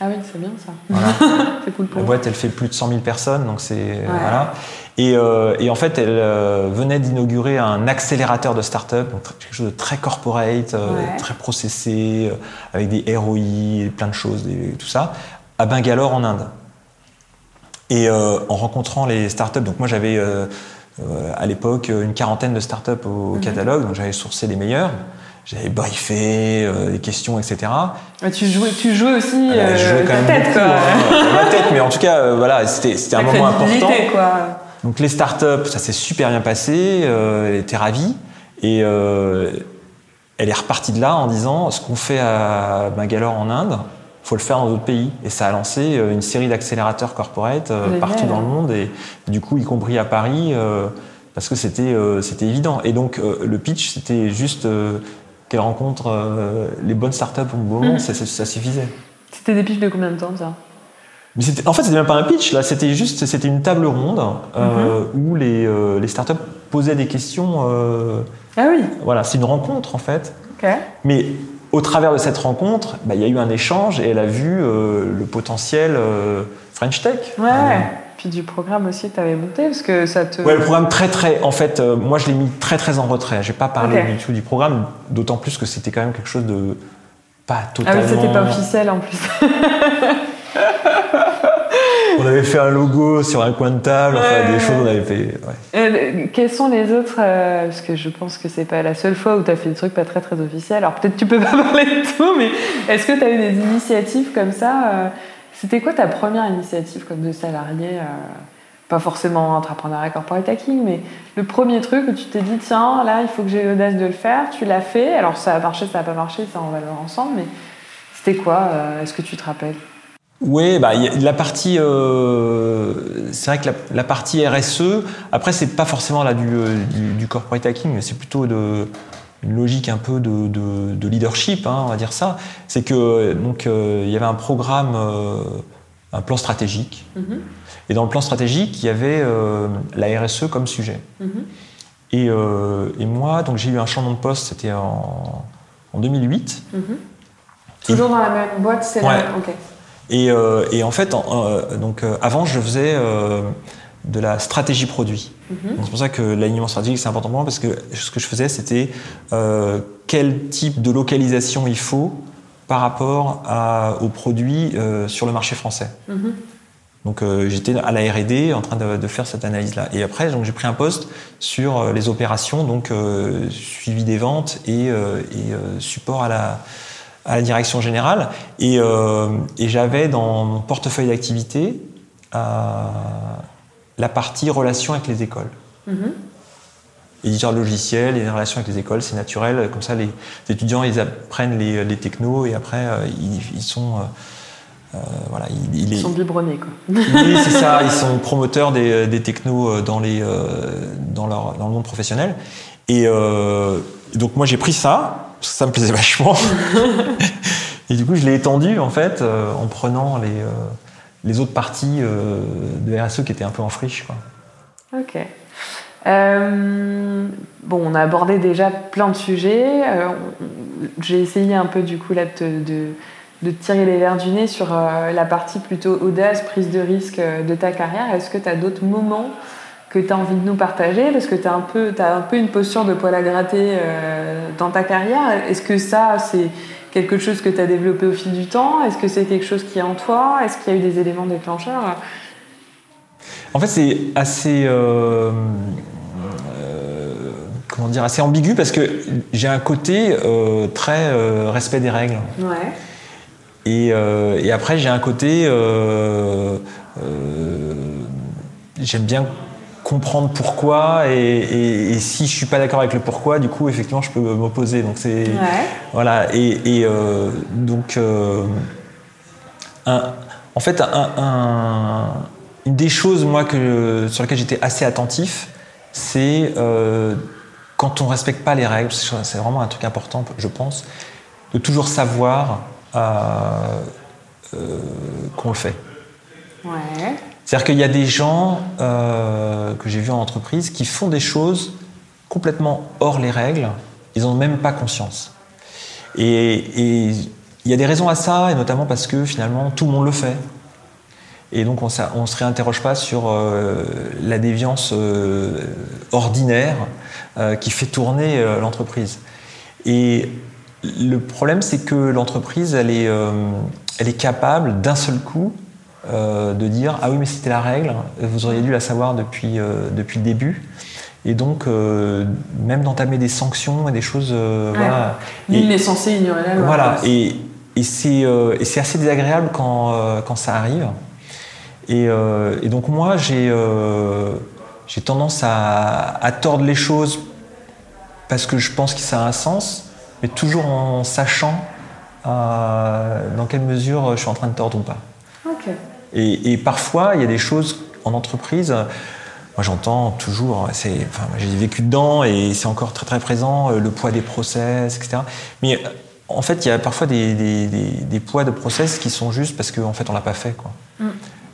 Ah oui, c'est bien ça. Voilà. c'est cool pour La boîte, elle fait plus de 100 000 personnes, donc c'est voilà. Et, euh, et en fait, elle euh, venait d'inaugurer un accélérateur de start-up, donc quelque chose de très corporate, euh, Ouais. très processé, avec des ROI, plein de choses, des- tout ça, à Bangalore en Inde. Et euh, en rencontrant les startups, donc moi j'avais euh, euh, à l'époque une quarantaine de startups au Mhm. catalogue, donc j'avais sourcé les meilleurs. J'avais briefé des questions, etc. Ouais, tu, jouais, tu jouais aussi Alors, euh, je jouais quand ta même tête, beaucoup, quoi. hein, ma tête, mais en tout cas, voilà, c'était un moment important. quoi. Donc les startups, ça s'est super bien passé, elle était ravie, et elle est repartie de là en disant ce qu'on fait à Bangalore en Inde, faut le faire dans d'autres pays. Et ça a lancé euh, une série d'accélérateurs corporate euh, Génial. partout dans le monde, et du coup, y compris à Paris, euh, parce que c'était c'était évident. Et donc le pitch, c'était juste qu'elle rencontre les bonnes startups au bon moment, Mhm. ça, ça- ça suffisait. C'était des pitchs de combien de temps, ça? Mais en fait, c'était même pas un pitch, là, c'était juste, c'était une table ronde euh, où les, euh, les startups posaient des questions. euh, Ah oui, voilà, c'est une rencontre en fait. Mais au travers de cette rencontre, bah, il y a eu un échange et elle a vu euh, le potentiel euh, French Tech. Ouais, Euh, Puis du programme aussi que tu avais monté, parce que ça te. Ouais, le programme très très. En fait, moi je l'ai mis très très en retrait. J'ai pas parlé du tout du programme, d'autant plus que c'était quand même quelque chose de pas Ah totalement. oui, c'était pas officiel en plus. On avait fait un logo sur un coin de table, enfin des choses on avait fait. ouais. Euh, quels sont les autres euh, Parce que je pense que c'est pas la seule fois où tu as fait des trucs pas très très officiels. Alors peut-être tu peux pas parler de tout, mais est-ce que tu as eu des initiatives comme ça euh, C'était quoi ta première initiative comme de salarié Pas forcément entrepreneuriat corporate hacking, mais le premier truc où tu t'es dit tiens, là il faut que j'ai l'audace de le faire, tu l'as fait. Alors ça a marché, ça a pas marché, ça on va le voir ensemble, mais c'était quoi Est-ce que tu te rappelles? Oui, bah, la partie, euh, c'est vrai que la, la partie RSE, après c'est pas forcément là du, euh, du, du corporate hacking, mais c'est plutôt de, une logique un peu de, de- de leadership, hein, on va dire ça. C'est que donc euh, il y avait un programme, euh, un plan stratégique, et dans le plan stratégique il y avait la RSE comme sujet. Et, euh, et moi, donc j'ai eu un changement de poste, c'était en, en 2008. Toujours dans la même boîte, c'est Ouais. la Ok. Et, euh, et en fait, en- euh, donc, euh, avant, je faisais de la stratégie produit. Mhm. C'est pour ça que l'alignement stratégique, c'est important pour moi, parce que ce que je faisais, c'était quel type de localisation il faut par rapport à- aux produits sur le marché français. Mhm. Donc j'étais à la R&D en train de, de faire cette analyse-là. Et après, j'ai pris un poste sur les opérations, donc suivi des ventes et, et, support à la, à la direction générale. Et, euh, et j'avais dans mon portefeuille d'activité euh, la partie relations avec les écoles. Mhm. Éditeur de logiciels, les relations avec les écoles, c'est naturel. Comme ça, les étudiants, ils apprennent les, les technos et après, euh, ils, ils sont... euh, voilà, ils, sont biberonnés, quoi. oui, c'est ça. Ils sont promoteurs des, des technos dans, les, dans, leur, dans le monde professionnel. Et euh, donc moi j'ai pris ça, ça me plaisait vachement. et du coup je l'ai étendu en fait euh, en prenant les, euh, les autres parties euh, de RSE qui étaient un peu en friche. Quoi. Ok. Bon, on a abordé déjà plein de sujets. J'ai essayé un peu du coup là de, de, de tirer les verres du nez sur la partie plutôt audace, prise de risque de ta carrière. Est-ce que tu as d'autres moments que tu as envie de nous partager Parce que tu as, un peu- t'as un peu une posture de poil à gratter euh, dans ta carrière. Est-ce que ça, c'est quelque chose que tu as développé au fil du temps? Est-ce que c'est quelque chose qui est en toi? Est-ce qu'il y a eu des éléments déclencheurs? En fait c'est assez... euh, euh, comment dire, assez ambigu parce que j'ai un côté très respect des règles. Ouais. Et, et après, j'ai un côté. J'aime bien comprendre pourquoi et, et- et si je suis pas d'accord avec le pourquoi, du coup, effectivement, je peux m'opposer. Donc c'est Ouais. voilà. Et, et, euh, donc, euh, un- en fait, un- un- une des choses moi que sur lesquelles j'étais assez attentif, c'est euh, quand on respecte pas les règles. C'est vraiment un truc important, je pense, de toujours savoir qu'on le fait. Ouais. C'est-à-dire qu'il y a des gens euh, que j'ai vus en entreprise qui font des choses complètement hors les règles, ils n'en ont même pas conscience. Et il y a des raisons à ça, et notamment parce que finalement tout le monde le fait. Et donc on ne se réinterroge pas sur euh, la déviance euh, ordinaire qui fait tourner l'entreprise. Et le problème, c'est que l'entreprise, elle est capable d'un seul coup euh, de dire Ah oui, mais c'était la règle, vous auriez dû la savoir depuis, euh, depuis le début. Et donc, euh, même d'entamer des sanctions et des choses. Ouais. voilà. Nul n'est censé ignorer la loi. voilà, et, et c'est et c'est assez désagréable quand, quand ça arrive. Et, et donc moi, j'ai j'ai tendance à, à tordre les choses parce que je pense que ça a un sens, mais toujours en sachant euh, dans quelle mesure je suis en train de tordre ou pas. Ok. Et, et parfois, il y a des choses en entreprise. Moi, j'entends toujours, c'est, enfin, moi, j'ai vécu dedans et c'est encore très très présent, euh, le poids des process, etc. Mais en fait, il y a parfois des, des- des- des poids de process qui sont juste parce qu'en fait, on l'a pas fait, quoi. Mm.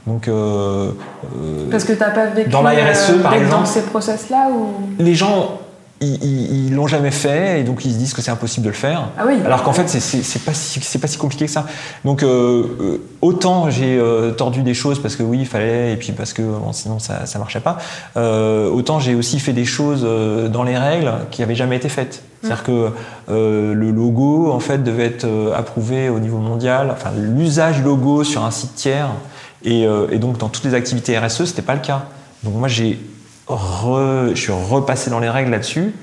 Donc, euh, euh, Parce que t'as pas vécu Dans la RSE, par d'être dans exemple. ces process-là ou? les gens, ils, l'ont jamais fait et donc ils se disent que c'est impossible de le faire. Ah oui. Alors qu'en fait, c'est- pas, si, c'est pas si compliqué que ça. Donc, euh, euh, autant j'ai euh, tordu des choses parce que oui, il fallait, et puis parce que bon, sinon ça, ça marchait pas, euh, autant j'ai aussi fait des choses dans les règles qui avaient jamais été faites. C'est-à-dire que euh, le logo, en fait, devait être euh, approuvé au niveau mondial, enfin, l'usage logo sur un site tiers, et, euh, et donc dans toutes les activités RSE, c'était pas le cas. Donc moi, j'ai re- je suis repassé dans les règles là-dessus,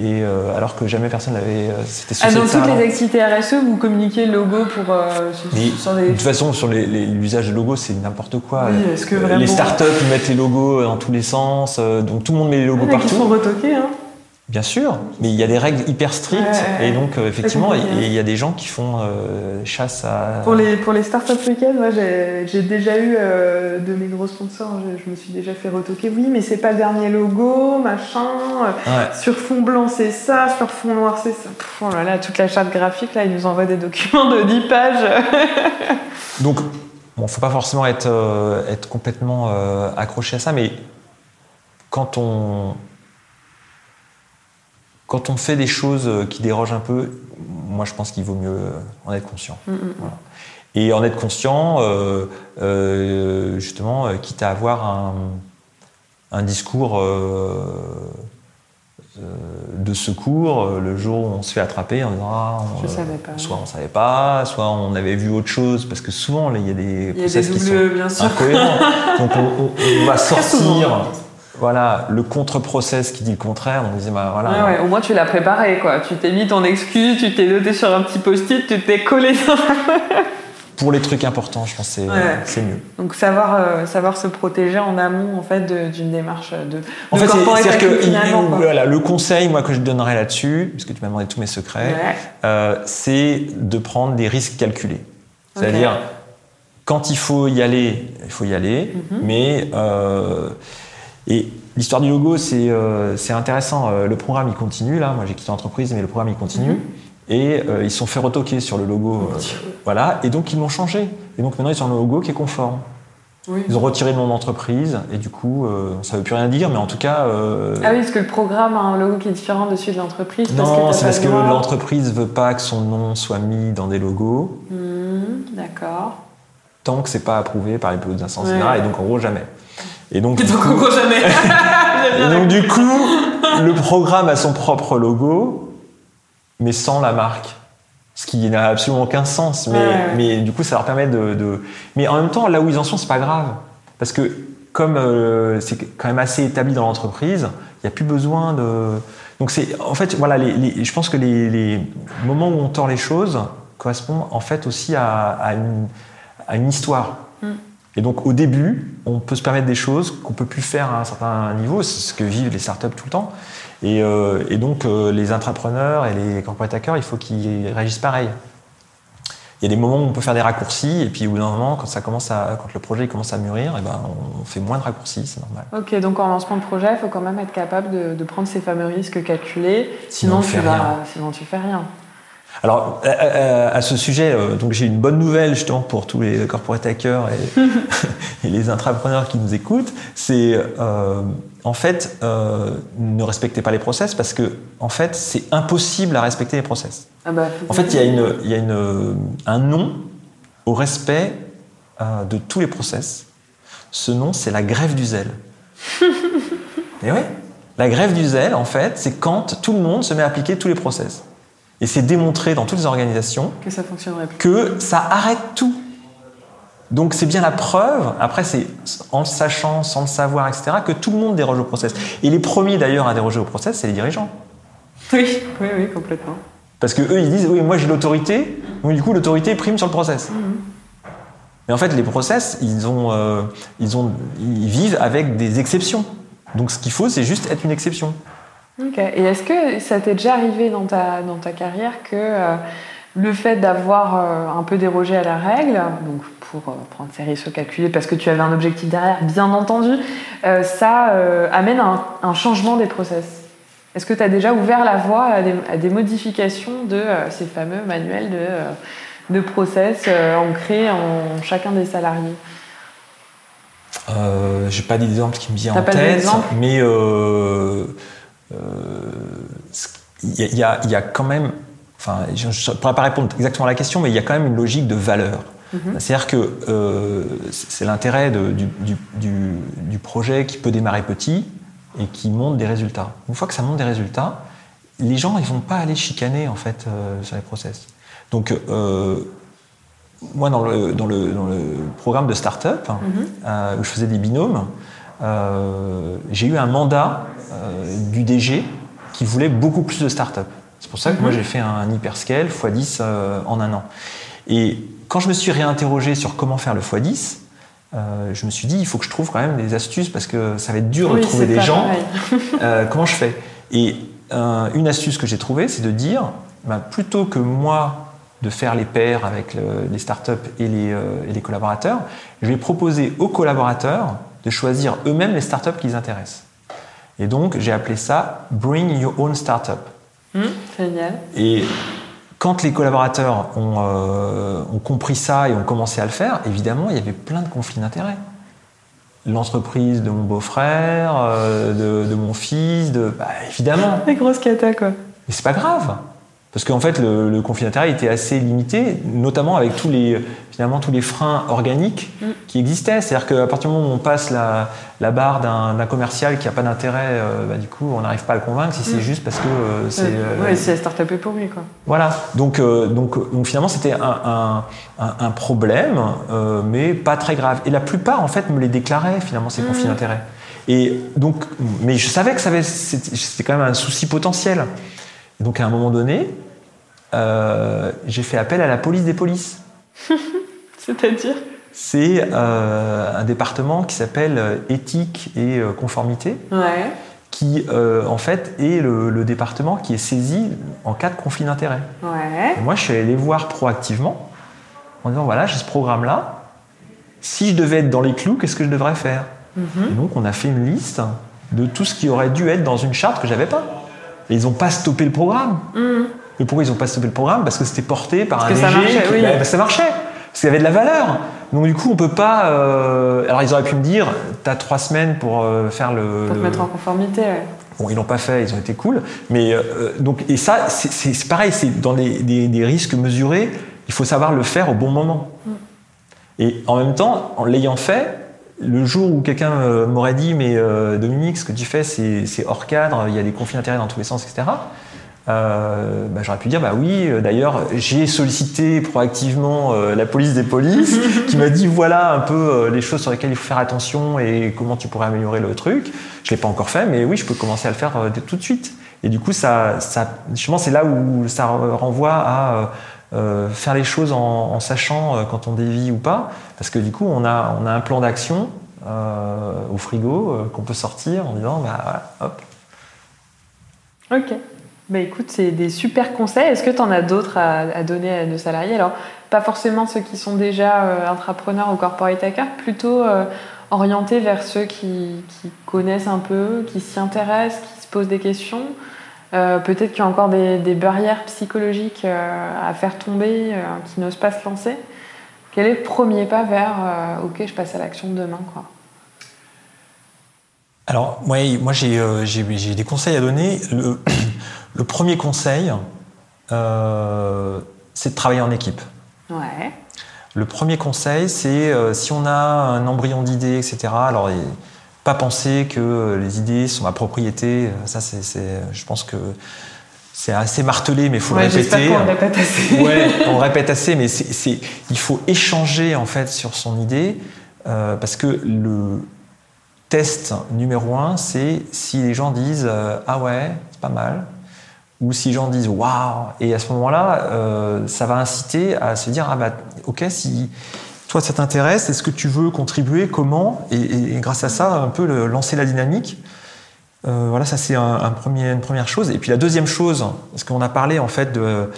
et euh, alors que jamais personne n'avait euh, s'était Ah, dans ça toutes les activités RSE, vous communiquez le logo pour euh, sur, Mais sur de toute façon, sur l'usage de logos, c'est n'importe quoi. Oui, est-ce que vraiment- Les startups, ils mettent les logos dans tous les sens, donc tout le monde met les logos Ah, partout. sont retoqués, hein. Bien sûr, mais il y a des règles hyper strictes, Ouais, ouais, et donc euh, effectivement, il y a des gens qui font euh, chasse à. Pour les, pour les startup week-ends, moi j'ai déjà eu euh, de mes gros sponsors, je, je me suis déjà fait retoquer. Oui, mais c'est pas le dernier logo, machin. Ouais. Sur fond blanc, c'est ça. Sur fond noir, c'est ça. Pff, oh là là, toute la charte graphique, là, ils nous envoient des documents de 10 pages. Donc, bon, faut pas forcément être, être complètement accroché à ça, mais quand on, quand on fait des choses euh, qui dérogent un peu, moi je pense qu'il vaut mieux euh, en être conscient. Mm, mm. Voilà. Et en être conscient, euh, euh, justement, quitte à avoir un, un discours euh, de secours le jour où on se fait attraper en disant ah, on- Je savais pas. soit on savait pas, soit on avait vu autre chose, parce que souvent il y a des y a process des qui sont bien sûr. incohérents. Donc on, on- on va sortir souvent. Voilà, le contre-process qui dit le contraire. On disait bah, voilà, Ouais, ouais, au moins tu l'as préparé, quoi. Tu t'es mis ton excuse, tu t'es noté sur un petit post-it, tu t'es collé dans pour les trucs importants, je pense que c'est Ouais. c'est mieux. Donc savoir, euh, savoir se protéger en amont, en fait, de- d'une démarche de, En de fait, c'est- c'est-à-dire que il- voilà, le conseil moi, que je donnerais là-dessus, puisque tu m'as demandé tous mes secrets, euh, c'est de prendre des risques calculés. C'est-à-dire, quand il faut y aller, il faut y aller, Mhm. mais. euh, et l'histoire du logo, c'est euh, intéressant. Euh, Le programme, il continue, là. Moi, j'ai quitté l'entreprise, mais le programme, il continue. Mhm. Et euh, ils se sont fait retoquer sur le logo. euh, voilà. Et donc, ils l'ont changé. Et donc, maintenant, ils ont un logo qui est conforme. Oui. Ils ont retiré le nom d'entreprise. Et du coup, euh, ça ne veut plus rien dire, mais en tout cas. euh, Ah oui, parce que le programme a un logo qui est différent de celui de l'entreprise. non, c'est parce le que l'entreprise veut pas que son nom soit mis dans des logos Hmm, D'accord. tant que c'est pas approuvé par les plus hautes instances, Ouais. etc. Et donc en gros jamais. Et donc, Et du donc, coup, en gros, jamais. J'aime et bien. donc, du coup, le programme a son propre logo, mais sans la marque. Ce qui n'a absolument aucun sens. Mais, Ouais, ouais. mais du coup, ça leur permet de, de- Mais en même temps, là où ils en sont, c'est pas grave. Parce que comme euh, c'est quand même assez établi dans l'entreprise, il n'y a plus besoin de. Donc c'est en fait voilà, les, les- je pense que les, les moments où on tord les choses correspondent en fait aussi à, à une, à une histoire. Mm. Et donc au début, on peut se permettre des choses qu'on peut plus faire à un certain niveau, c'est ce que vivent les startups tout le temps. Et, euh, et donc euh, les entrepreneurs et les corporate hackers, il faut qu'ils réagissent pareil. Il y a des moments où on peut faire des raccourcis, et puis au bout d'un moment, quand, ça commence à, quand le projet commence à mûrir, et ben, on fait moins de raccourcis, c'est normal. Ok, donc en lancement de projet, il faut quand même être capable de, de prendre ces fameux risques calculés, Sinon, sinon, on tu vas, sinon tu fais rien. Alors, à, à- à ce sujet, euh, donc j'ai une bonne nouvelle justement pour tous les corporate hackers et, et les intrapreneurs qui nous écoutent. C'est euh, en fait euh, ne respectez pas les process parce que en fait c'est impossible à respecter les process. Ah bah, En fait, il y a, une, il y a une, un nom au respect euh, de tous les process. Ce nom, c'est la grève du zèle. Et oui, la grève du zèle, en fait, c'est quand tout le monde se met à appliquer tous les process. Et c'est démontré dans toutes les organisations que ça fonctionnerait plus. que ça arrête tout. Donc c'est bien la preuve, après c'est en le sachant, sans le savoir, etc., que tout le monde déroge au process. Et les premiers d'ailleurs à déroger au process, c'est les dirigeants. Oui, oui, oui, complètement. Parce que eux, ils disent, oui, moi j'ai l'autorité, donc du coup l'autorité prime sur le process. Mais en fait, les process, ils, ont, euh, ils, ont, ils vivent avec des exceptions. Donc ce qu'il faut, c'est juste être une exception. Ok. Et est-ce que ça t'est déjà arrivé dans ta, dans ta carrière que euh, le fait d'avoir euh, un peu dérogé à la règle, donc pour euh, prendre ces risques calculés parce que tu avais un objectif derrière, bien entendu, ça amène un, un changement des process? Est-ce que tu as déjà ouvert la voie à des, à des modifications de ces fameux manuels de, de process ancrés en chacun des salariés? J'ai pas d'exemple qui me vient en pas tête, mais il y, a- il y a- il y a quand même, enfin, je ne pourrais pas répondre exactement à la question, mais il y a quand même une logique de valeur. C'est-à-dire que euh, c'est l'intérêt du, du- projet qui peut démarrer petit et qui monte des résultats. Une fois que ça monte des résultats, les gens ils vont pas aller chicaner en fait euh, sur les process. Donc euh, moi, dans le, dans le, dans le programme de start-up, euh, où je faisais des binômes, euh, j'ai eu un mandat euh, du DG qui voulait beaucoup plus de start-up. C'est pour ça que moi, j'ai fait un hyperscale x10 euh, en un an. Et quand je me suis réinterrogé sur comment faire le x10, euh, je me suis dit, il faut que je trouve quand même des astuces parce que ça va être dur Oui, de trouver des gens. Euh, comment je fais? Et euh, une astuce que j'ai trouvée, c'est de dire, ben, plutôt que moi de faire les pairs avec le- les startups et les, euh, et les collaborateurs, je vais proposer aux collaborateurs de choisir eux-mêmes les startups qui les intéressent. Et donc, j'ai appelé ça Bring Your Own Startup. Hum, Génial. Et quand les collaborateurs ont, euh, ont compris ça et ont commencé à le faire, évidemment, il y avait plein de conflits d'intérêts. L'entreprise de mon beau-frère, euh, de, de mon fils, de, bah, évidemment. Des grosses cata, quoi. Mais c'est pas grave. Parce qu'en fait, le, le conflit d'intérêt était assez limité, notamment avec tous les, finalement, tous les freins organiques Mm. qui existaient. C'est-à-dire qu'à partir du moment où on passe la, la barre d'un commercial qui n'a pas d'intérêt, euh, bah, du coup, on n'arrive pas à le convaincre si c'est Mm. juste parce que euh, c'est. euh, Ouais, c'est la start-up pour lui, quoi. voilà, donc, euh, donc, donc finalement c'était un, un- un- problème, euh, mais pas très grave. Et la plupart en fait me les déclaraient finalement ces conflits d'intérêts. Et donc, mais je savais que c'était quand même un souci potentiel. Et donc à un moment donné, euh, j'ai fait appel à la police des polices. C'est-à-dire? C'est euh, un département qui s'appelle euh, éthique et conformité Ouais. qui euh, en fait est le, le département qui est saisi en cas de conflit d'intérêts. Ouais. Moi, je suis allé les voir proactivement en disant voilà, j'ai ce programme-là. Si je devais être dans les clous, qu'est-ce que je devrais faire? Et donc, on a fait une liste de tout ce qui aurait dû être dans une charte que j'avais pas. Et ils n'ont pas stoppé le programme. Et pourquoi ils n'ont pas stoppé le programme? Parce que c'était porté par Parce un que ça marchait, qui- oui. Bah, bah, ça marchait. Parce qu'il y avait de la valeur. Donc du coup, on peut pas. euh, Alors ils auraient pu me dire, tu as trois semaines pour euh, faire le. Pour te mettre en conformité, ouais. Bon, ils l'ont pas fait, ils ont été cool. Mais euh, donc, et ça, c'est- pareil, c'est dans des, des- des risques mesurés, il faut savoir le faire au bon moment. Et en même temps, en l'ayant fait, le jour où quelqu'un euh, m'aurait dit, mais euh, Dominique, ce que tu fais, c'est hors cadre, il y a des conflits d'intérêts dans tous les sens, etc. Euh, bah, j'aurais pu dire bah oui d'ailleurs j'ai sollicité proactivement la police des polices qui m'a dit voilà un peu les choses sur lesquelles il faut faire attention et comment tu pourrais améliorer le truc je l'ai pas encore fait mais oui je peux commencer à le faire tout de suite et du coup ça, ça justement c'est là où ça re- renvoie à euh, faire les choses en, sachant euh, quand on dévie ou pas, parce que du coup, on a, on a un plan d'action euh, au frigo qu'on peut sortir en disant, bah voilà, hop. Ok. Bah écoute, c'est des super conseils. Est-ce que tu en as d'autres à, donner à nos salariés? Alors, pas forcément ceux qui sont déjà intrapreneurs ou corporate hackers, plutôt orientés vers ceux qui, qui connaissent un peu, qui s'y intéressent, qui se posent des questions. Euh, Peut-être qu'il y a encore des, des barrières psychologiques euh, à faire tomber, euh, qui n'osent pas se lancer. Quel est le premier pas vers OK, je passe à l'action de demain quoi? Alors, ouais, moi, j'ai des conseils à donner. Le, le premier conseil, c'est de travailler en équipe. Ouais. Le premier conseil, c'est si on a un embryon d'idées, etc. Alors, et pas penser que les idées sont ma propriété. Ça, c'est, je pense que c'est assez martelé, mais il faut Ouais, le répéter. le répète assez. Ouais, on répète assez, mais c'est, c'est- il faut échanger en fait sur son idée euh, parce que le test numéro un, c'est si les gens disent euh, ah ouais, c'est pas mal, ou si les gens disent waouh, et à ce moment-là, euh, ça va inciter à se dire ah bah ok si toi ça t'intéresse, est-ce que tu veux contribuer, comment, et, grâce à ça un peu lancer la dynamique. Euh, voilà, ça c'est une première chose. Et puis la deuxième chose, parce qu'on a parlé en fait de,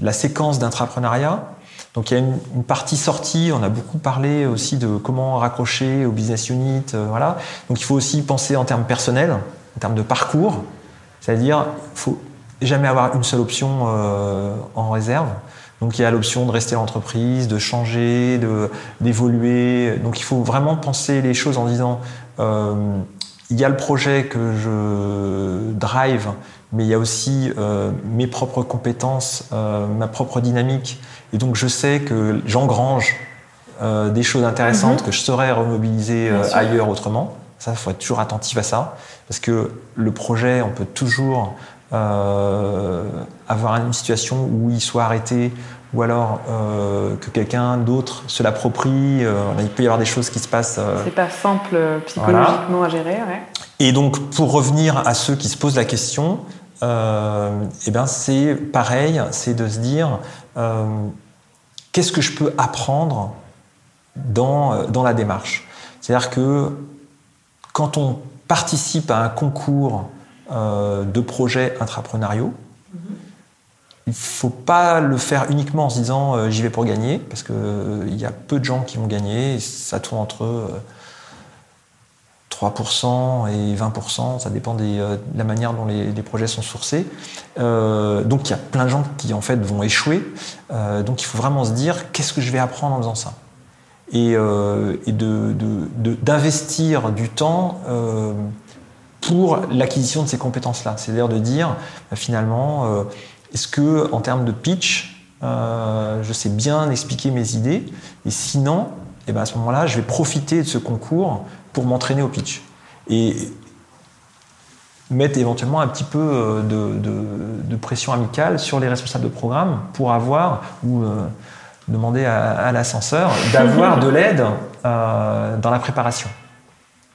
la séquence d'intrapreneuriat. Donc il y a une, une partie sortie, on a beaucoup parlé aussi de comment raccrocher au business unit, euh, voilà. Donc il faut aussi penser en termes personnels, en termes de parcours, c'est-à-dire il faut jamais avoir une seule option euh, en réserve. Donc il y a l'option de rester à l'entreprise, de changer, de d'évoluer. Donc il faut vraiment penser les choses en disant euh, il y a le projet que je drive, mais il y a aussi euh, mes propres compétences, euh, ma propre dynamique. Et donc je sais que j'engrange des choses intéressantes Mhm. que je saurais remobiliser ailleurs autrement. Ça, il faut être toujours attentif à ça. Parce que le projet, on peut toujours avoir une situation où il soit arrêté ou alors euh, que quelqu'un d'autre se l'approprie. Euh, il peut y avoir des choses qui se passent. euh, C'est pas simple euh, psychologiquement à gérer, ouais. et donc, pour revenir à ceux qui se posent la question, euh, eh ben c'est pareil, c'est de se dire euh, qu'est-ce que je peux apprendre dans, euh, dans la démarche? C'est-à-dire que quand on participe à un concours euh, de projets intrapreneuriaux, il ne faut pas le faire uniquement en se disant euh, j'y vais pour gagner, parce qu'il y a peu de gens qui vont gagner, ça tourne entre euh, 3% et 20%, ça dépend euh, de la manière dont les, projets sont sourcés. Euh, donc il y a plein de gens qui en fait vont échouer. Euh, donc il faut vraiment se dire qu'est-ce que je vais apprendre en faisant ça? Et, euh, d'investir du temps euh, pour l'acquisition de ces compétences-là. C'est-à-dire de dire bah, finalement euh, est-ce que en termes de pitch euh, je sais bien expliquer mes idées et sinon eh ben à ce moment-là je vais profiter de ce concours pour m'entraîner au pitch. Et mettre éventuellement un petit peu euh, de, de- de pression amicale sur les responsables de programme pour avoir, ou euh, demander à, à l'ascenseur, d'avoir de l'aide euh, dans la préparation.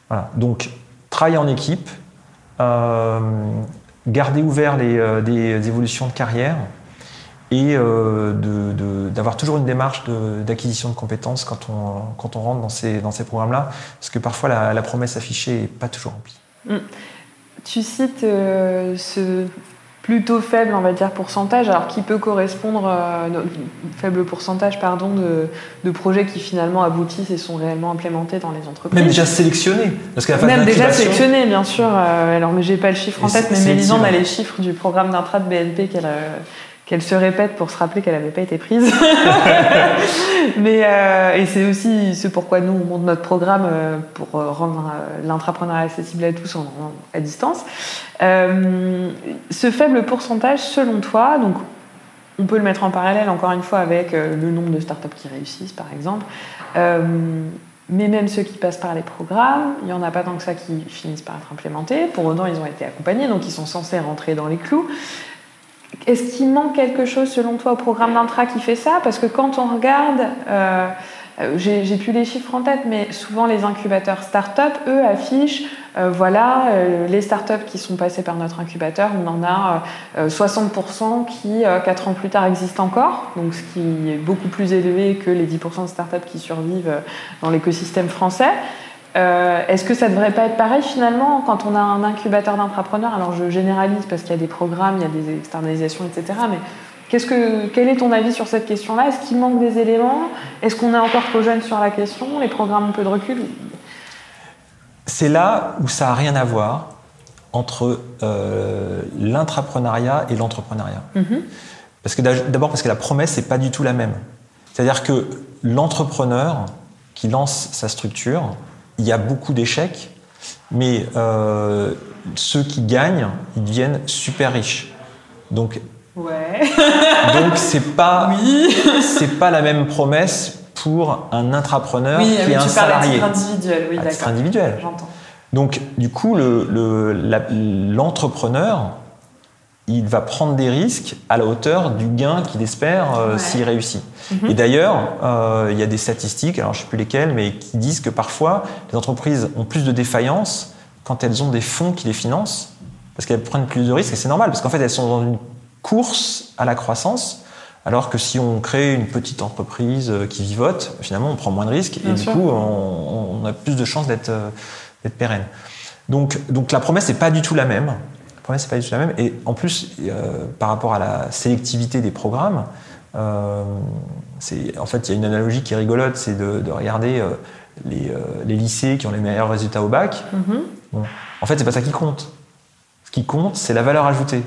Voilà. Donc, travailler en équipe, garder ouvert les, euh, des évolutions de carrière et euh, d'avoir toujours une démarche d'acquisition de, compétences quand on, quand on rentre dans ces, dans ces programmes-là, parce que parfois la, promesse affichée n'est pas toujours remplie. Tu cites euh, ce plutôt faible, on va dire, pourcentage, alors qui peut correspondre, euh, faible pourcentage, pardon, de, de projets qui finalement aboutissent et sont réellement implémentés dans les entreprises? Même déjà sélectionné, parce qu'à Même déjà d'incubation- sélectionné, bien sûr. Euh, alors, mais j'ai pas le chiffre en tête, mais Mélisande a les chiffres du programme d'intra de BNP qu'elle euh, qu'elle se répète pour se rappeler qu'elle n'avait pas été prise. mais euh, et c'est aussi ce pourquoi nous on monte notre programme euh, pour euh, rendre euh, l'intrapreneuriat accessible à tous à distance. Ce faible pourcentage, selon toi, donc on peut le mettre en parallèle encore une fois avec le nombre de startups qui réussissent, par exemple. Mais même ceux qui passent par les programmes, il n'y en a pas tant que ça qui finissent par être implémentés. Pour autant, ils ont été accompagnés, donc ils sont censés rentrer dans les clous. Est-ce qu'il manque quelque chose, selon toi, au programme d'intra qui fait ça? Parce que quand on regarde euh, euh, j'ai plus les chiffres en tête, mais souvent les incubateurs start-up, eux, affichent, euh, voilà, les start-up qui sont passés par notre incubateur, on en a euh, 60% qui, euh, 4 ans plus tard, existent encore, donc ce qui est beaucoup plus élevé que les 10% de start-up qui survivent dans l'écosystème français. Euh, Est-ce que ça devrait pas être pareil finalement quand on a un incubateur d'entrepreneurs Alors je généralise parce qu'il y a des programmes, il y a des externalisations, etc. Mais que, quel est ton avis sur cette question-là? Est-ce qu'il manque des éléments? Est-ce qu'on est encore trop jeune sur la question? Les programmes ont peu de recul? C'est là où ça n'a rien à voir entre euh, l'intrapreneuriat et l'entrepreneuriat. Parce que d'abord parce que la promesse n'est pas du tout la même. C'est-à-dire que l'entrepreneur qui lance sa structure, il y a beaucoup d'échecs, mais euh, ceux qui gagnent, ils deviennent super riches. Donc Ouais. donc c'est pas c'est pas la même promesse pour un intrapreneur Oui, qui est un tu à salarié. titre individuel, oui, À d'accord. individuel. J'entends. Donc, du coup, le- le- la- l'entrepreneur, il va prendre des risques à la hauteur du gain qu'il espère euh, Ouais. s'il réussit. Mhm. Et d'ailleurs, euh, il y a des statistiques, alors je ne sais plus lesquelles, mais qui disent que parfois, les entreprises ont plus de défaillances quand elles ont des fonds qui les financent, parce qu'elles prennent plus de risques, et c'est normal, parce qu'en fait, elles sont dans une course à la croissance, alors que si on crée une petite entreprise euh, qui vivote, finalement, on prend moins de risques, Bien et du coup, on, on a plus de chances d'être d'être pérenne. Donc, donc la promesse n'est pas du tout la même. La promesse n'est pas du tout la même. Et en plus, euh, par rapport à la sélectivité des programmes, euh, c'est- en fait, il y a une analogie qui est rigolote, c'est de, de regarder euh, les, les lycées qui ont les meilleurs résultats au bac. Mhm. Bon. En fait, c'est pas ça qui compte. Ce qui compte, c'est la valeur ajoutée.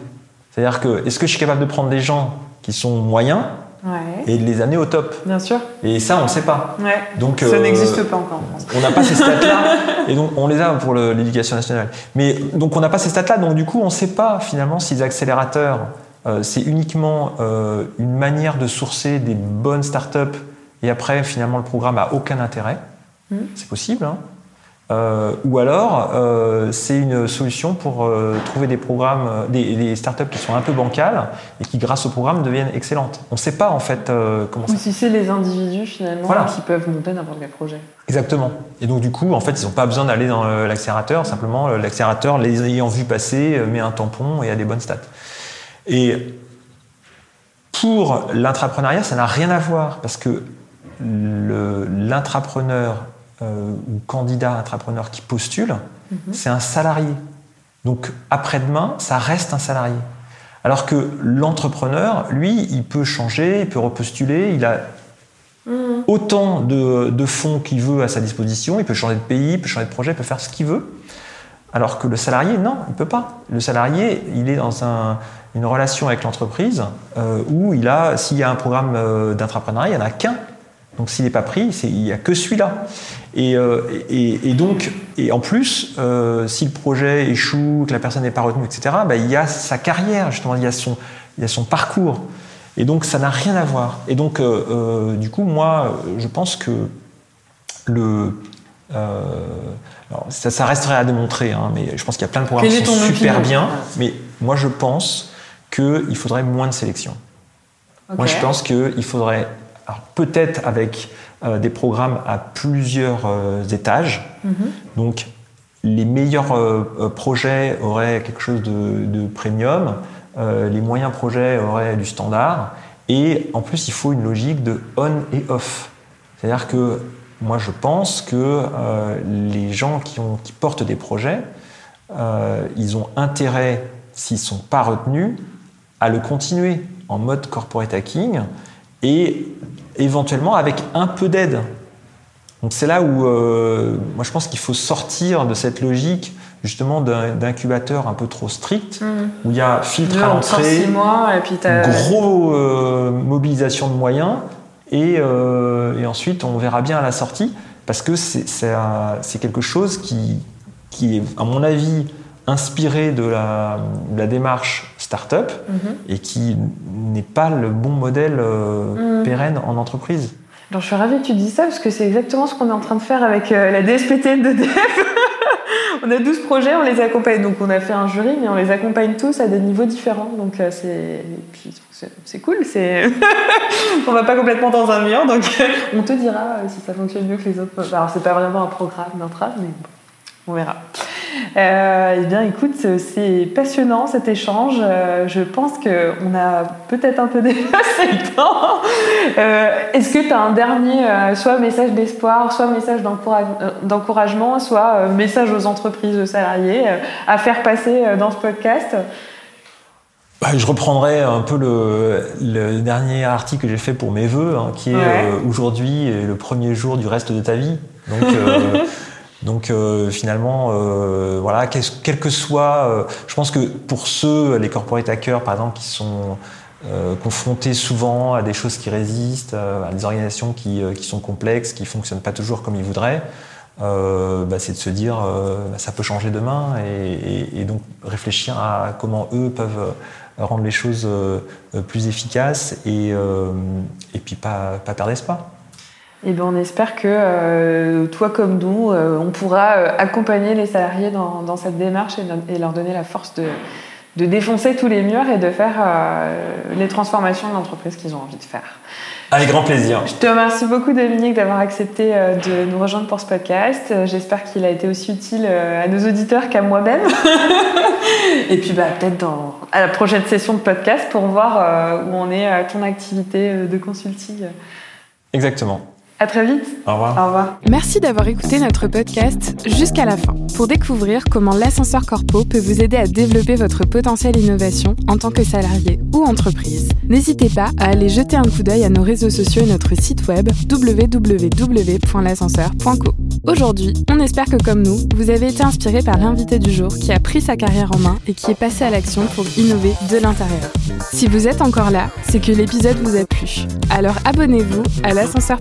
C'est-à-dire que, est-ce que je suis capable de prendre des gens qui sont moyens Ouais. et de les amener au top Bien sûr. Et ça, on ne sait pas. Ouais. Donc, Ça euh, n'existe pas encore en France. on n'a pas ces stats-là, et donc on les a pour l'éducation nationale. Mais donc on n'a pas ces stats-là, donc du coup on ne sait pas finalement si les accélérateurs, euh, c'est uniquement euh, une manière de sourcer des bonnes startups, et après finalement le programme a aucun intérêt. Mhm. C'est possible. hein. Euh, ou alors euh, c'est une solution pour euh, trouver des programmes, des, des startups qui sont un peu bancales et qui grâce au programme deviennent excellentes. On ne sait pas en fait comment ça Ou si c'est les individus finalement Voilà. qui peuvent monter n'importe quel projet. Exactement. Et donc du coup, en fait, ils n'ont pas besoin d'aller dans l'accélérateur. Simplement, l'accélérateur, les ayant vu passer, met un tampon et a des bonnes stats. Et pour l'intrapreneuriat, ça n'a rien à voir parce que l'intrapreneur euh, ou candidat intrapreneur qui postule, c'est un salarié. Donc après-demain, ça reste un salarié. Alors que l'entrepreneur, lui, il peut changer, il peut repostuler, il a autant de, de fonds qu'il veut à sa disposition, il peut changer de pays, il peut changer de projet, il peut faire ce qu'il veut. Alors que le salarié, non, il ne peut pas. Le salarié, il est dans un- une relation avec l'entreprise euh, où il a, s'il y a un programme euh, d'intrapreneuriat, il n'y en a qu'un. Donc s'il n'est pas pris, il n'y a que celui-là. Et, euh, et- et donc, et en plus, euh, si le projet échoue, que la personne n'est pas retenue, etc., bah, il y a sa carrière, justement, il y a son, il y a son parcours. Et donc, ça n'a rien à voir. Et donc, euh, du coup, moi, je pense que le. euh, alors, ça, ça resterait à démontrer, hein, mais je pense qu'il y a plein de programmes qui sont super bien. Mais moi, je pense qu'il faudrait moins de sélection. Moi, je pense qu'il faudrait, peut-être avec euh, des programmes à plusieurs euh, étages, Mhm. donc les meilleurs euh, projets auraient quelque chose de, de premium, les moyens projets auraient du standard, et en plus, il faut une logique de on et off. C'est-à-dire que moi, je pense que euh, les gens qui, ont, qui portent des projets, euh, ils ont intérêt, s'ils ne sont pas retenus, à le continuer en mode corporate hacking et éventuellement avec un peu d'aide. Donc c'est là où euh, moi je pense qu'il faut sortir de cette logique justement d'incubateur un peu trop strict Mhm. où il y a filtre Deux, à l'entrée, gros euh, mobilisation de moyens et, euh, et ensuite on verra bien à la sortie parce que un- c'est quelque chose qui, qui est à mon avis inspiré de la, de la démarche startup Mhm. et qui n'est pas le bon modèle euh, Mhm. pérenne en entreprise. Alors, je suis ravie que tu dis ça parce que c'est exactement ce qu'on est en train de faire avec euh, la DSPTN d'EDF. on a 12 projets, on les accompagne. Donc on a fait un jury, mais on les accompagne tous à des niveaux différents. Donc euh, c'est c'est cool. C'est on va pas complètement dans un mur, donc on te dira si ça fonctionne mieux que les autres. Alors c'est pas vraiment un programme d'intra, mais on verra. Euh, eh bien, écoute, c'est passionnant cet échange. Euh, je pense qu'on a peut-être un peu dépassé le temps. Euh, Est-ce que tu as un dernier, soit message d'espoir, soit message d'encouragement, soit message aux entreprises, aux salariés à faire passer dans ce podcast? Bah, je reprendrai un peu le, le dernier article que j'ai fait pour mes voeux, hein, qui est ouais. aujourd'hui le premier jour du reste de ta vie. Donc, Donc euh, finalement, euh, voilà, quel, que soit, euh, je pense que pour ceux, les corporate hackers par exemple, qui sont confrontés souvent à des choses qui résistent, à des organisations qui, sont complexes, qui fonctionnent pas toujours comme ils voudraient, bah, c'est de se dire bah, ça peut changer demain et, donc réfléchir à comment eux peuvent rendre les choses plus efficaces et, et puis pas, pas perdre espoir. Et ben on espère que euh, toi comme nous, euh, on pourra euh, accompagner les salariés dans, dans cette démarche et, et, leur donner la force de, de, défoncer tous les murs et de faire les transformations d'entreprise qu'ils ont envie de faire. Avec grand plaisir. Je te remercie beaucoup Dominique d'avoir accepté de nous rejoindre pour ce podcast. J'espère qu'il a été aussi utile à nos auditeurs qu'à moi-même. et puis bah, peut-être dans à la prochaine session de podcast pour voir où on est à ton activité de consulting. Exactement. À très vite. Au revoir. Au revoir. Merci d'avoir écouté notre podcast jusqu'à la fin. Pour découvrir comment l'ascenseur corpo peut vous aider à développer votre potentiel innovation en tant que salarié ou entreprise, n'hésitez pas à aller jeter un coup d'œil à nos réseaux sociaux et notre site web www.l'ascenseur.co. Aujourd'hui, on espère que comme nous, vous avez été inspiré par l'invité du jour qui a pris sa carrière en main et qui est passé à l'action pour innover de l'intérieur. Si vous êtes encore là, c'est que l'épisode vous a plu. Alors abonnez-vous à l'ascenseur